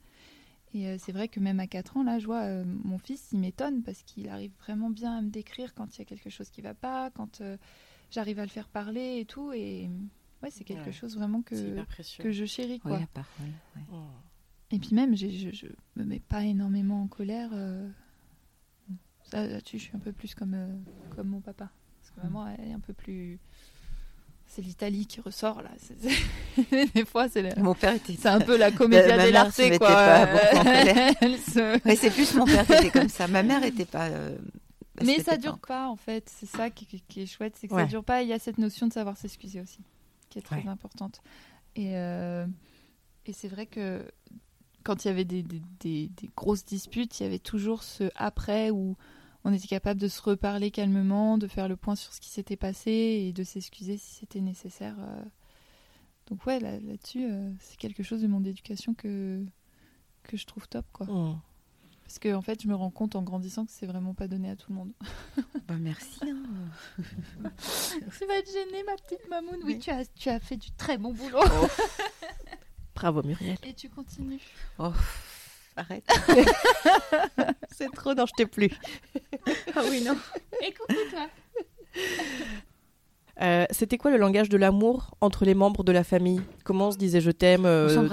Et euh, c'est vrai que même à 4 ans, là, je vois euh, mon fils, il m'étonne parce qu'il arrive vraiment bien à me décrire quand il y a quelque chose qui va pas, quand euh, j'arrive à le faire parler et tout. Et ouais, c'est quelque Ouais. chose vraiment que, que je chéris. Oui, Quoi. la parole. ouais. Hmm. Et puis même, je, je me mets pas énormément en colère. euh, Ça, là-dessus, je suis un peu plus comme, euh, comme mon papa. Parce que maman, elle est un peu plus. C'est l'Italie qui ressort là. C'est- c'est- Des fois, c'est le- Mon père était. c'est un peu la comédia mère dell'arte, quoi. pas beaucoup en colère. Elle se- Ouais, c'est plus mon père qui était comme ça. Ma mère était pas. euh, Bah, Mais ça dure pas en fait, c'est ça qui, qui- qui est chouette, c'est que Ouais. ça dure pas. Il y a cette notion de savoir s'excuser aussi, qui est très Ouais. importante. Et, euh, et c'est vrai que quand il y avait des, des- des- des grosses disputes, il y avait toujours ce après où on était capable de se reparler calmement, de faire le point sur ce qui s'était passé et de s'excuser si c'était nécessaire. euh. Donc ouais, là- là-dessus, euh, c'est quelque chose de mon éducation que, que je trouve top. quoi. Mm. Parce que en fait, je me rends compte en grandissant que c'est vraiment pas donné à tout le monde. Bah, merci. hein. Tu vas te gêner, ma petite mamoune. Oui, Oui. tu, as, tu as fait du très bon boulot. Bravo Muriel. Et tu continues. Oh, arrête. C'est trop, non, je t'ai plus. Ah oui, non. Et coucou, toi. Euh, C'était quoi le langage de l'amour entre les membres de la famille? Comment on se disait je t'aime euh,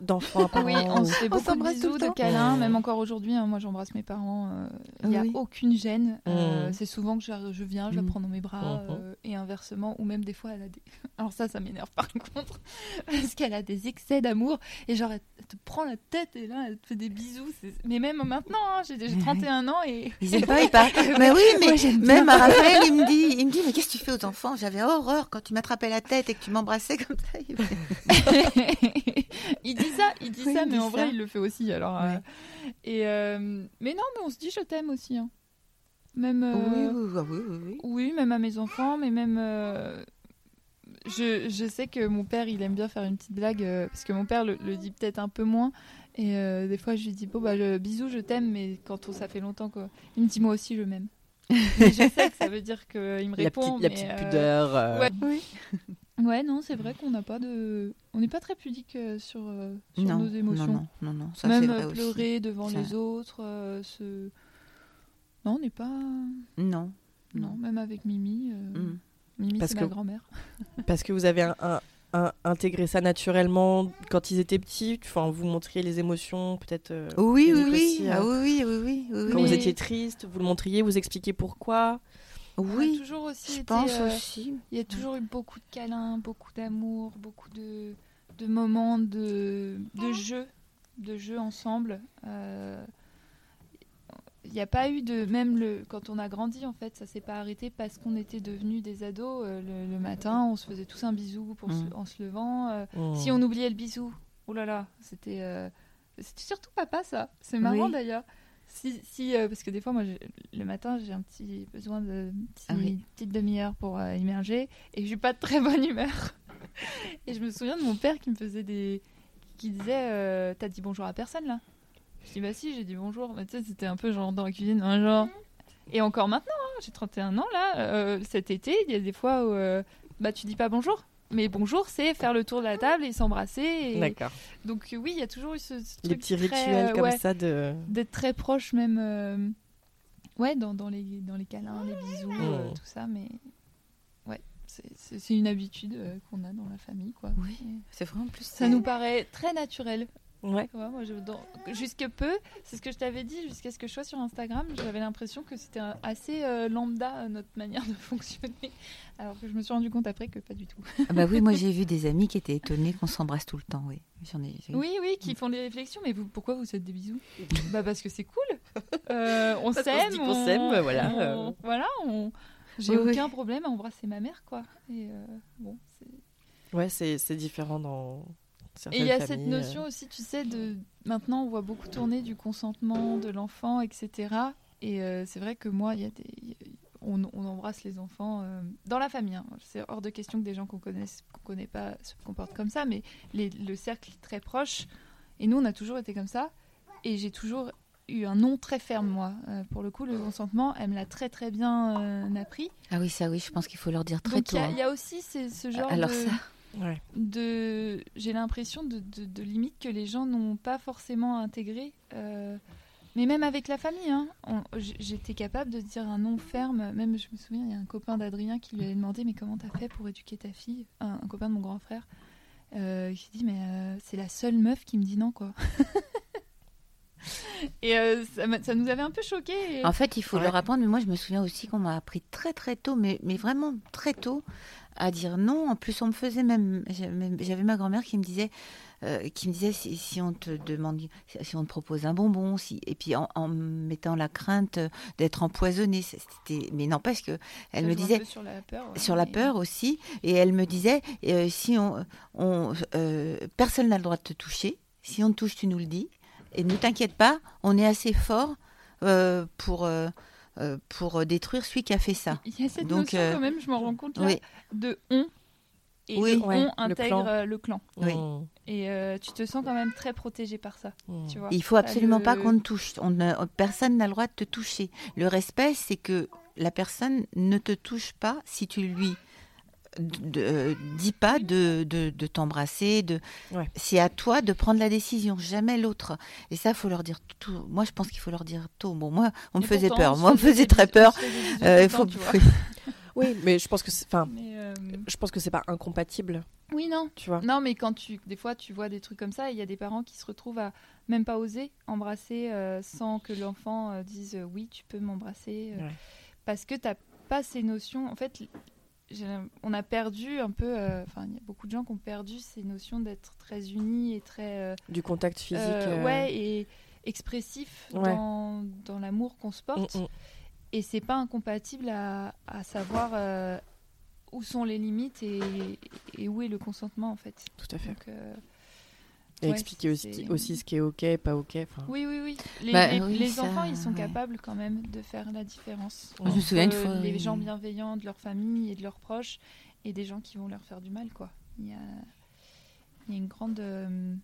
D'enfants à Oui, on se fait On beaucoup de s'embrasse tout bisous, le de temps. câlins. Même encore aujourd'hui, hein, moi j'embrasse mes parents. euh, Il n'y a Oui. aucune gêne. Euh, Mmh. C'est souvent que je, je viens, je la Mmh. prends dans mes bras Mmh. euh, et inversement. Ou même des fois, elle a des. Alors ça, ça m'énerve par contre. Parce qu'elle a des excès d'amour. Et genre, elle te prend la tête et là, elle te fait des bisous. Mais même maintenant, hein, j'ai j'ai Ouais. 31 ans et. Ils aiment pas, ils parlent. Mais oui, mais Moi, même à Raphaël, il me dit, il me dit, mais qu'est-ce que tu fais aux enfants? J'avais horreur quand tu m'attrapais la tête et que tu m'embrassais comme ça. Il dit ça, il dit Oui, ça, il mais dit en vrai, il le fait aussi. Alors, euh, et euh, mais non, mais on se dit je t'aime aussi. hein. Même. euh, Oui, oui, oui, oui, même à mes enfants, mais même. euh, Je, je sais que mon père, il aime bien faire une petite blague, euh, parce que mon père le, le dit peut-être un peu moins. Et euh, des fois, je lui dis, bon, bah, je- bisous, je t'aime, mais quand on, ça fait longtemps, quoi. Il me dit, moi aussi, je m'aime. Mais je sais que ça veut dire qu'il me La répond. petite, la mais, petite euh, pudeur. euh, ouais. Oui. Ouais, non, c'est vrai qu'on n'a pas de. On n'est pas très pudique euh, sur, euh, sur Non, nos émotions. non, non, non, non, ça c'est Même vrai aussi. pleurer devant Ça- les autres. euh, se... Non, on n'est pas. Non, Non, même avec Mimi. euh, Mm. Mimi, Parce c'est que- ma grand-mère. Parce que vous avez un, un- intégré ça naturellement quand ils étaient petits. Enfin, vous montriez les émotions, peut-être. euh, Oui, oui, Yannick oui, aussi, ah euh, oui, oui, oui, oui, oui, Quand oui. vous étiez triste, vous le montriez, vous expliquiez pourquoi. Oui, toujours aussi je été, pense euh, aussi. Il y a toujours eu beaucoup de câlins, beaucoup d'amour, beaucoup de, de moments de, de jeu, de jeu ensemble. Euh, Il n'y a pas eu de même le quand on a grandi en fait, ça s'est pas arrêté parce qu'on était devenus des ados. Euh, le, le matin, on se faisait tous un bisou pour se- Mm. en se levant. Euh, Mm. Si on oubliait le bisou, oh là là, c'était euh, c'était surtout papa ça. C'est marrant Oui. d'ailleurs. Si, si parce que des fois moi le matin j'ai un petit besoin de petit- Ah oui. une petite demi-heure pour immerger et je suis pas de très bonne humeur. et je me souviens de mon père qui me faisait des qui disait t'as dit bonjour à personne là. Je dis bah si j'ai dit bonjour. Mais tu sais c'était un peu genre dans la cuisine un genre. Et encore maintenant hein, j'ai 31 ans là euh, cet été il y a des fois où euh, bah tu dis pas bonjour. Mais bonjour, c'est faire le tour de la table et s'embrasser. et- D'accord. donc euh, oui, il y a toujours eu ce, ce Les truc petits très, rituels euh, comme ouais, ça de. d'être très proche même, euh, ouais, dans, dans les dans les câlins, les bisous, euh, Mm. tout ça. Mais ouais, c'est- une habitude euh, qu'on a dans la famille, quoi. Oui. C'est vrai en plus. ça nous paraît très naturel. Ouais. tu vois, moi, je, dans- jusque peu, c'est ce que je t'avais dit, jusqu'à ce que je sois sur Instagram, j'avais l'impression que c'était assez euh, lambda euh, notre manière de fonctionner, alors que je me suis rendu compte après que pas du tout. Ah bah oui, moi j'ai vu des amis qui étaient étonnés qu'on s'embrasse tout le temps, oui. J'en ai. j'ai- Oui, oui, qui font des réflexions, mais vous, pourquoi vous faites des bisous? Bah parce que c'est cool. Euh, on Parce s'aime, qu'on s'aime, voilà, on- voilà, on- j'ai Oui, oui. aucun problème à embrasser ma mère, quoi. Et euh, bon, c'est- Ouais, c'est c'est différent dans Et il y a cette familles, euh. notion aussi, tu sais, de maintenant on voit beaucoup tourner du consentement de l'enfant, etc. Et euh, c'est vrai que moi, il y a des, on, on embrasse les enfants euh, dans la famille. hein. C'est hors de question que des gens qu'on connaisse, qu'on connaît pas se comportent comme ça, mais les- le cercle est très proche. Et nous, on a toujours été comme ça. Et j'ai toujours eu un nom très ferme, moi. Euh, pour le coup, le consentement, elle me l'a très très bien euh, appris. Ah oui, ça oui, je pense qu'il faut leur dire très Donc il tôt. y, a- hein. il y a aussi ces- ce genre Alors de ça, Ouais. de j'ai l'impression de, de, de limites que les gens n'ont pas forcément intégrées euh, mais même avec la famille hein, on- j'étais capable de dire un nom ferme même je me souviens il y a un copain d'Adrien qui lui avait demandé mais comment t'as fait pour éduquer ta fille? Un, un copain de mon grand frère euh, qui dit mais euh, c'est la seule meuf qui me dit non quoi et euh, ça, nous avait un peu choqué En fait, il faut Ouais. leur apprendre. Mais moi, je me souviens aussi qu'on m'a appris très très tôt, mais, mais vraiment très tôt, à dire non. En plus, on me faisait même. J'avais ma grand-mère qui me disait euh, qui me disait si, si on te demande, si on te propose un bonbon, si, et puis en, en mettant la crainte d'être empoisonné. C'était, mais n'empêche que elle Ça me disait sur la peur. ouais, sur la mais- peur aussi, et elle me disait euh, si on, on euh, personne n'a le droit de te toucher. Si on te touche, tu nous le dis. Et ne t'inquiète pas, on est assez fort pour euh, euh, pour détruire celui qui a fait ça. Il y a cette Donc, notion euh, quand même, je m'en rends compte là, Oui. de on. Et Oui. le Ouais, on le intègre clan. euh, le clan. Oui. Mmh. Et euh, tu te sens quand même très protégé par ça. Mmh. Tu vois. Il faut absolument le- pas qu'on te touche. On ne- personne n'a le droit de te toucher. Le respect, c'est que la personne ne te touche pas si tu lui de- euh, dis pas de, de, de t'embrasser. De... Ouais. C'est à toi de prendre la décision, jamais l'autre. Et ça, faut leur dire tout. Moi, je pense qu'il faut leur dire tôt. Bon, moi, on me faisait pourtant, peur. Moi, on me faisait très peur. Euh, faut... temps, tu vois. Oui, mais je pense que c'est, enfin, Mais, euh, je pense que c'est pas incompatible, Oui, non. tu vois. Non, mais quand tu, des fois, tu vois des trucs comme ça, il y a des parents qui se retrouvent à même pas oser embrasser euh, sans que l'enfant euh, dise oui, tu peux m'embrasser, euh, Ouais. parce que t'as pas ces notions. En fait, on a perdu un peu. euh, Enfin, il y a beaucoup de gens qui ont perdu ces notions d'être très unis et très euh, Du contact physique. euh, euh, ouais et expressif Ouais. dans, dans l'amour qu'on se porte. mm, mm. Et c'est pas incompatible à, à savoir où sont les limites et, et où est le consentement en fait. Tout à fait. Donc, Et ouais, expliquer aussi, aussi ce qui est ok, pas ok. Oui, oui, oui. Les, Bah, les- oui, les ça, enfants, ils sont ouais. capables quand même de faire la différence. Je me souviens une entre fois, Les gens bienveillants de leur famille et de leurs proches et des gens qui vont leur faire du mal, quoi. Il y a, il y a une grande. euh,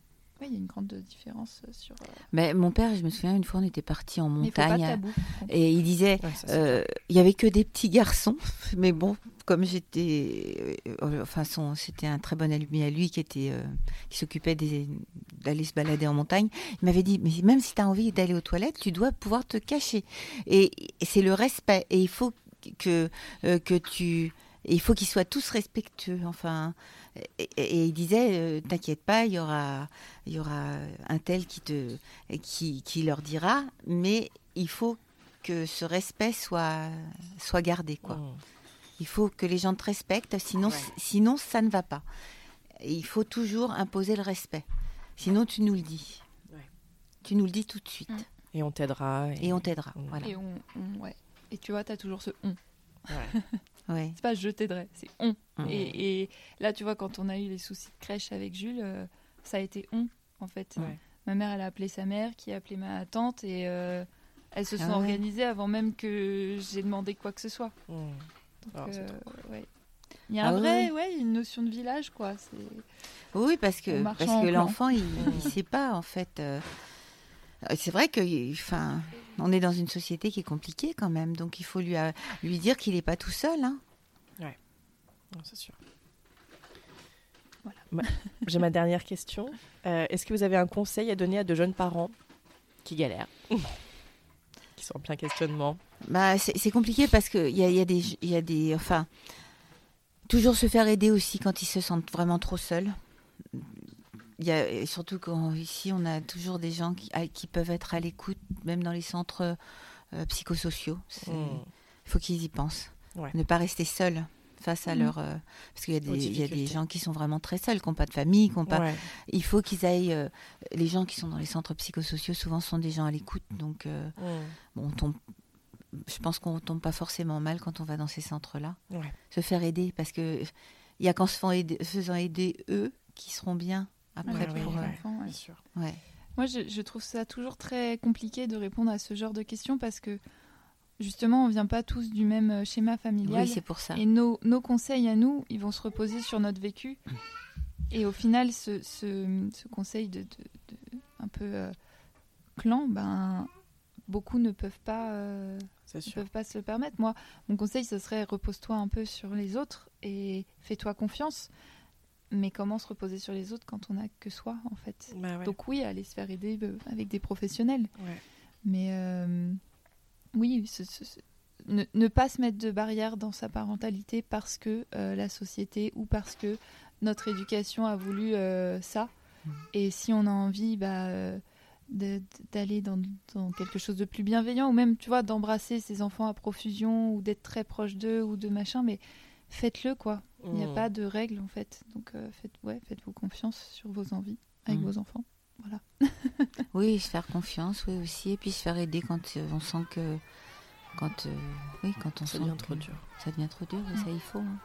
ouais, il y a une grande différence sur. euh, Mais mon père, je me souviens, une fois, on était partis en montagne. tabou. Et il disait, Ouais, Euh, il y avait que des petits garçons, mais bon, comme j'étais, euh, enfin, c'était un très bon ami à lui qui était, euh, qui s'occupait d'aller se balader en montagne. Il m'avait dit, mais même si tu as envie d'aller aux toilettes, tu dois pouvoir te cacher. Et, et c'est le respect. Et il faut que euh, que tu, et il faut qu'ils soient tous respectueux. Enfin, et, il disait, euh, t'inquiète pas, il y aura, il y aura un tel qui te, qui, qui leur dira, mais il faut que ce respect soit, soit gardé. Quoi. Mm. Il faut que les gens te respectent, sinon, sinon ça ne va pas. Et il faut toujours imposer le respect. Sinon, tu nous le dis. Ouais. Tu nous le dis tout de suite. Mm. Et on t'aidera. Et on t'aidera. Mm. Voilà. Et on, on- ouais. Et tu vois, tu as toujours ce on. Ouais. Ouais. C'est pas je t'aiderai, c'est on. Mm. Et, et là, tu vois, quand on a eu les soucis de crèche avec Jules, euh, ça a été on, en fait. Ouais. Ma mère, elle a appelé sa mère, qui a appelé ma tante, et euh, elles se sont Ah ouais. organisées avant même que j'ai demandé quoi que ce soit. Mm. Donc, Ah, euh, ouais. Il y a Ah un vrai, ouais. ouais, une notion de village, quoi. C'est Oui, parce que, parce que l'enfant, il ne sait pas, en fait. euh, C'est vrai que, enfin, on est dans une société qui est compliquée quand même, donc il faut lui, euh, lui dire qu'il n'est pas tout seul. Hein. C'est sûr. Voilà. Ma- J'ai ma dernière question. Euh, Est-ce que vous avez un conseil à donner à de jeunes parents qui galèrent, qui sont en plein questionnement Bah, c'est compliqué parce qu'il y a, il y, a des, il y a des. Enfin, toujours se faire aider aussi quand ils se sentent vraiment trop seuls. Il y a, et surtout quand ici, on a toujours des gens qui, à- qui peuvent être à l'écoute, même dans les centres euh, psychosociaux. Il faut qu'ils y pensent. Ouais. Ne pas rester seuls face à Mhm. leur. euh, parce qu'il y, a des- Aux il y a des difficultés. gens qui sont vraiment très seuls, qui n'ont pas de famille, qui n'ont pas. Ouais. Il faut qu'ils aillent. euh, les gens qui sont dans les centres psychosociaux, souvent, sont des gens à l'écoute. Donc, euh, Mm. bon, on tombe. Je pense qu'on tombe pas forcément mal quand on va dans ces centres-là. Ouais. Se faire aider, parce que il y a qu'en se faisant aider, faisant aider eux qui seront bien après pour. les euh, enfants, ouais. Bien sûr. ouais. Moi, je, je trouve ça toujours très compliqué de répondre à ce genre de questions parce que justement, on vient pas tous du même euh, schéma familial. Oui, c'est pour ça. et nos, nos conseils à nous, ils vont se reposer sur notre vécu. Et au final, ce, ce, ce conseil de, de- de- un peu euh, clan, ben, beaucoup ne pas, euh, ne peuvent pas se le permettre. Moi, mon conseil, ce serait repose-toi un peu sur les autres et fais-toi confiance. Mais comment se reposer sur les autres quand on n'a que soi, en fait? Bah ouais. donc oui, aller se faire aider euh, avec des professionnels. Ouais. Mais euh, oui, ce- ce- ce- ne, ne pas se mettre de barrière dans sa parentalité parce que euh, la société ou parce que notre éducation a voulu euh, ça. Mm. Et si on a envie bah, d'aller dans, dans quelque chose de plus bienveillant ou même, tu vois, d'embrasser ses enfants à profusion ou d'être très proche d'eux ou de machin, mais faites-le quoi. Il n'y a Mm. pas de règles en fait. Donc euh, faites, ouais, faites-vous confiance sur vos envies. avec Mm. vos enfants. Voilà. Oui, se faire confiance, oui aussi, et puis se faire aider quand euh, on sent que quand euh, oui quand on Ça sent devient que trop dur. Ça devient trop dur, Mm. ça il faut. hein.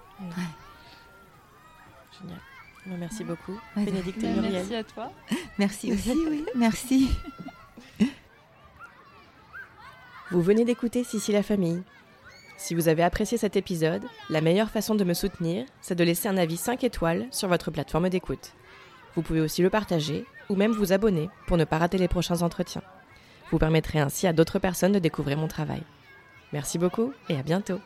Génial. Bon, Merci beaucoup, Ouais, Bénédicte et Bah, Muriel. merci à toi. Merci aussi, oui, merci. Vous venez d'écouter Sissi la famille. Si vous avez apprécié cet épisode, la meilleure façon de me soutenir, c'est de laisser un avis 5 étoiles sur votre plateforme d'écoute. Vous pouvez aussi le partager ou même vous abonner pour ne pas rater les prochains entretiens. Vous permettrez ainsi à d'autres personnes de découvrir mon travail. Merci beaucoup et à bientôt.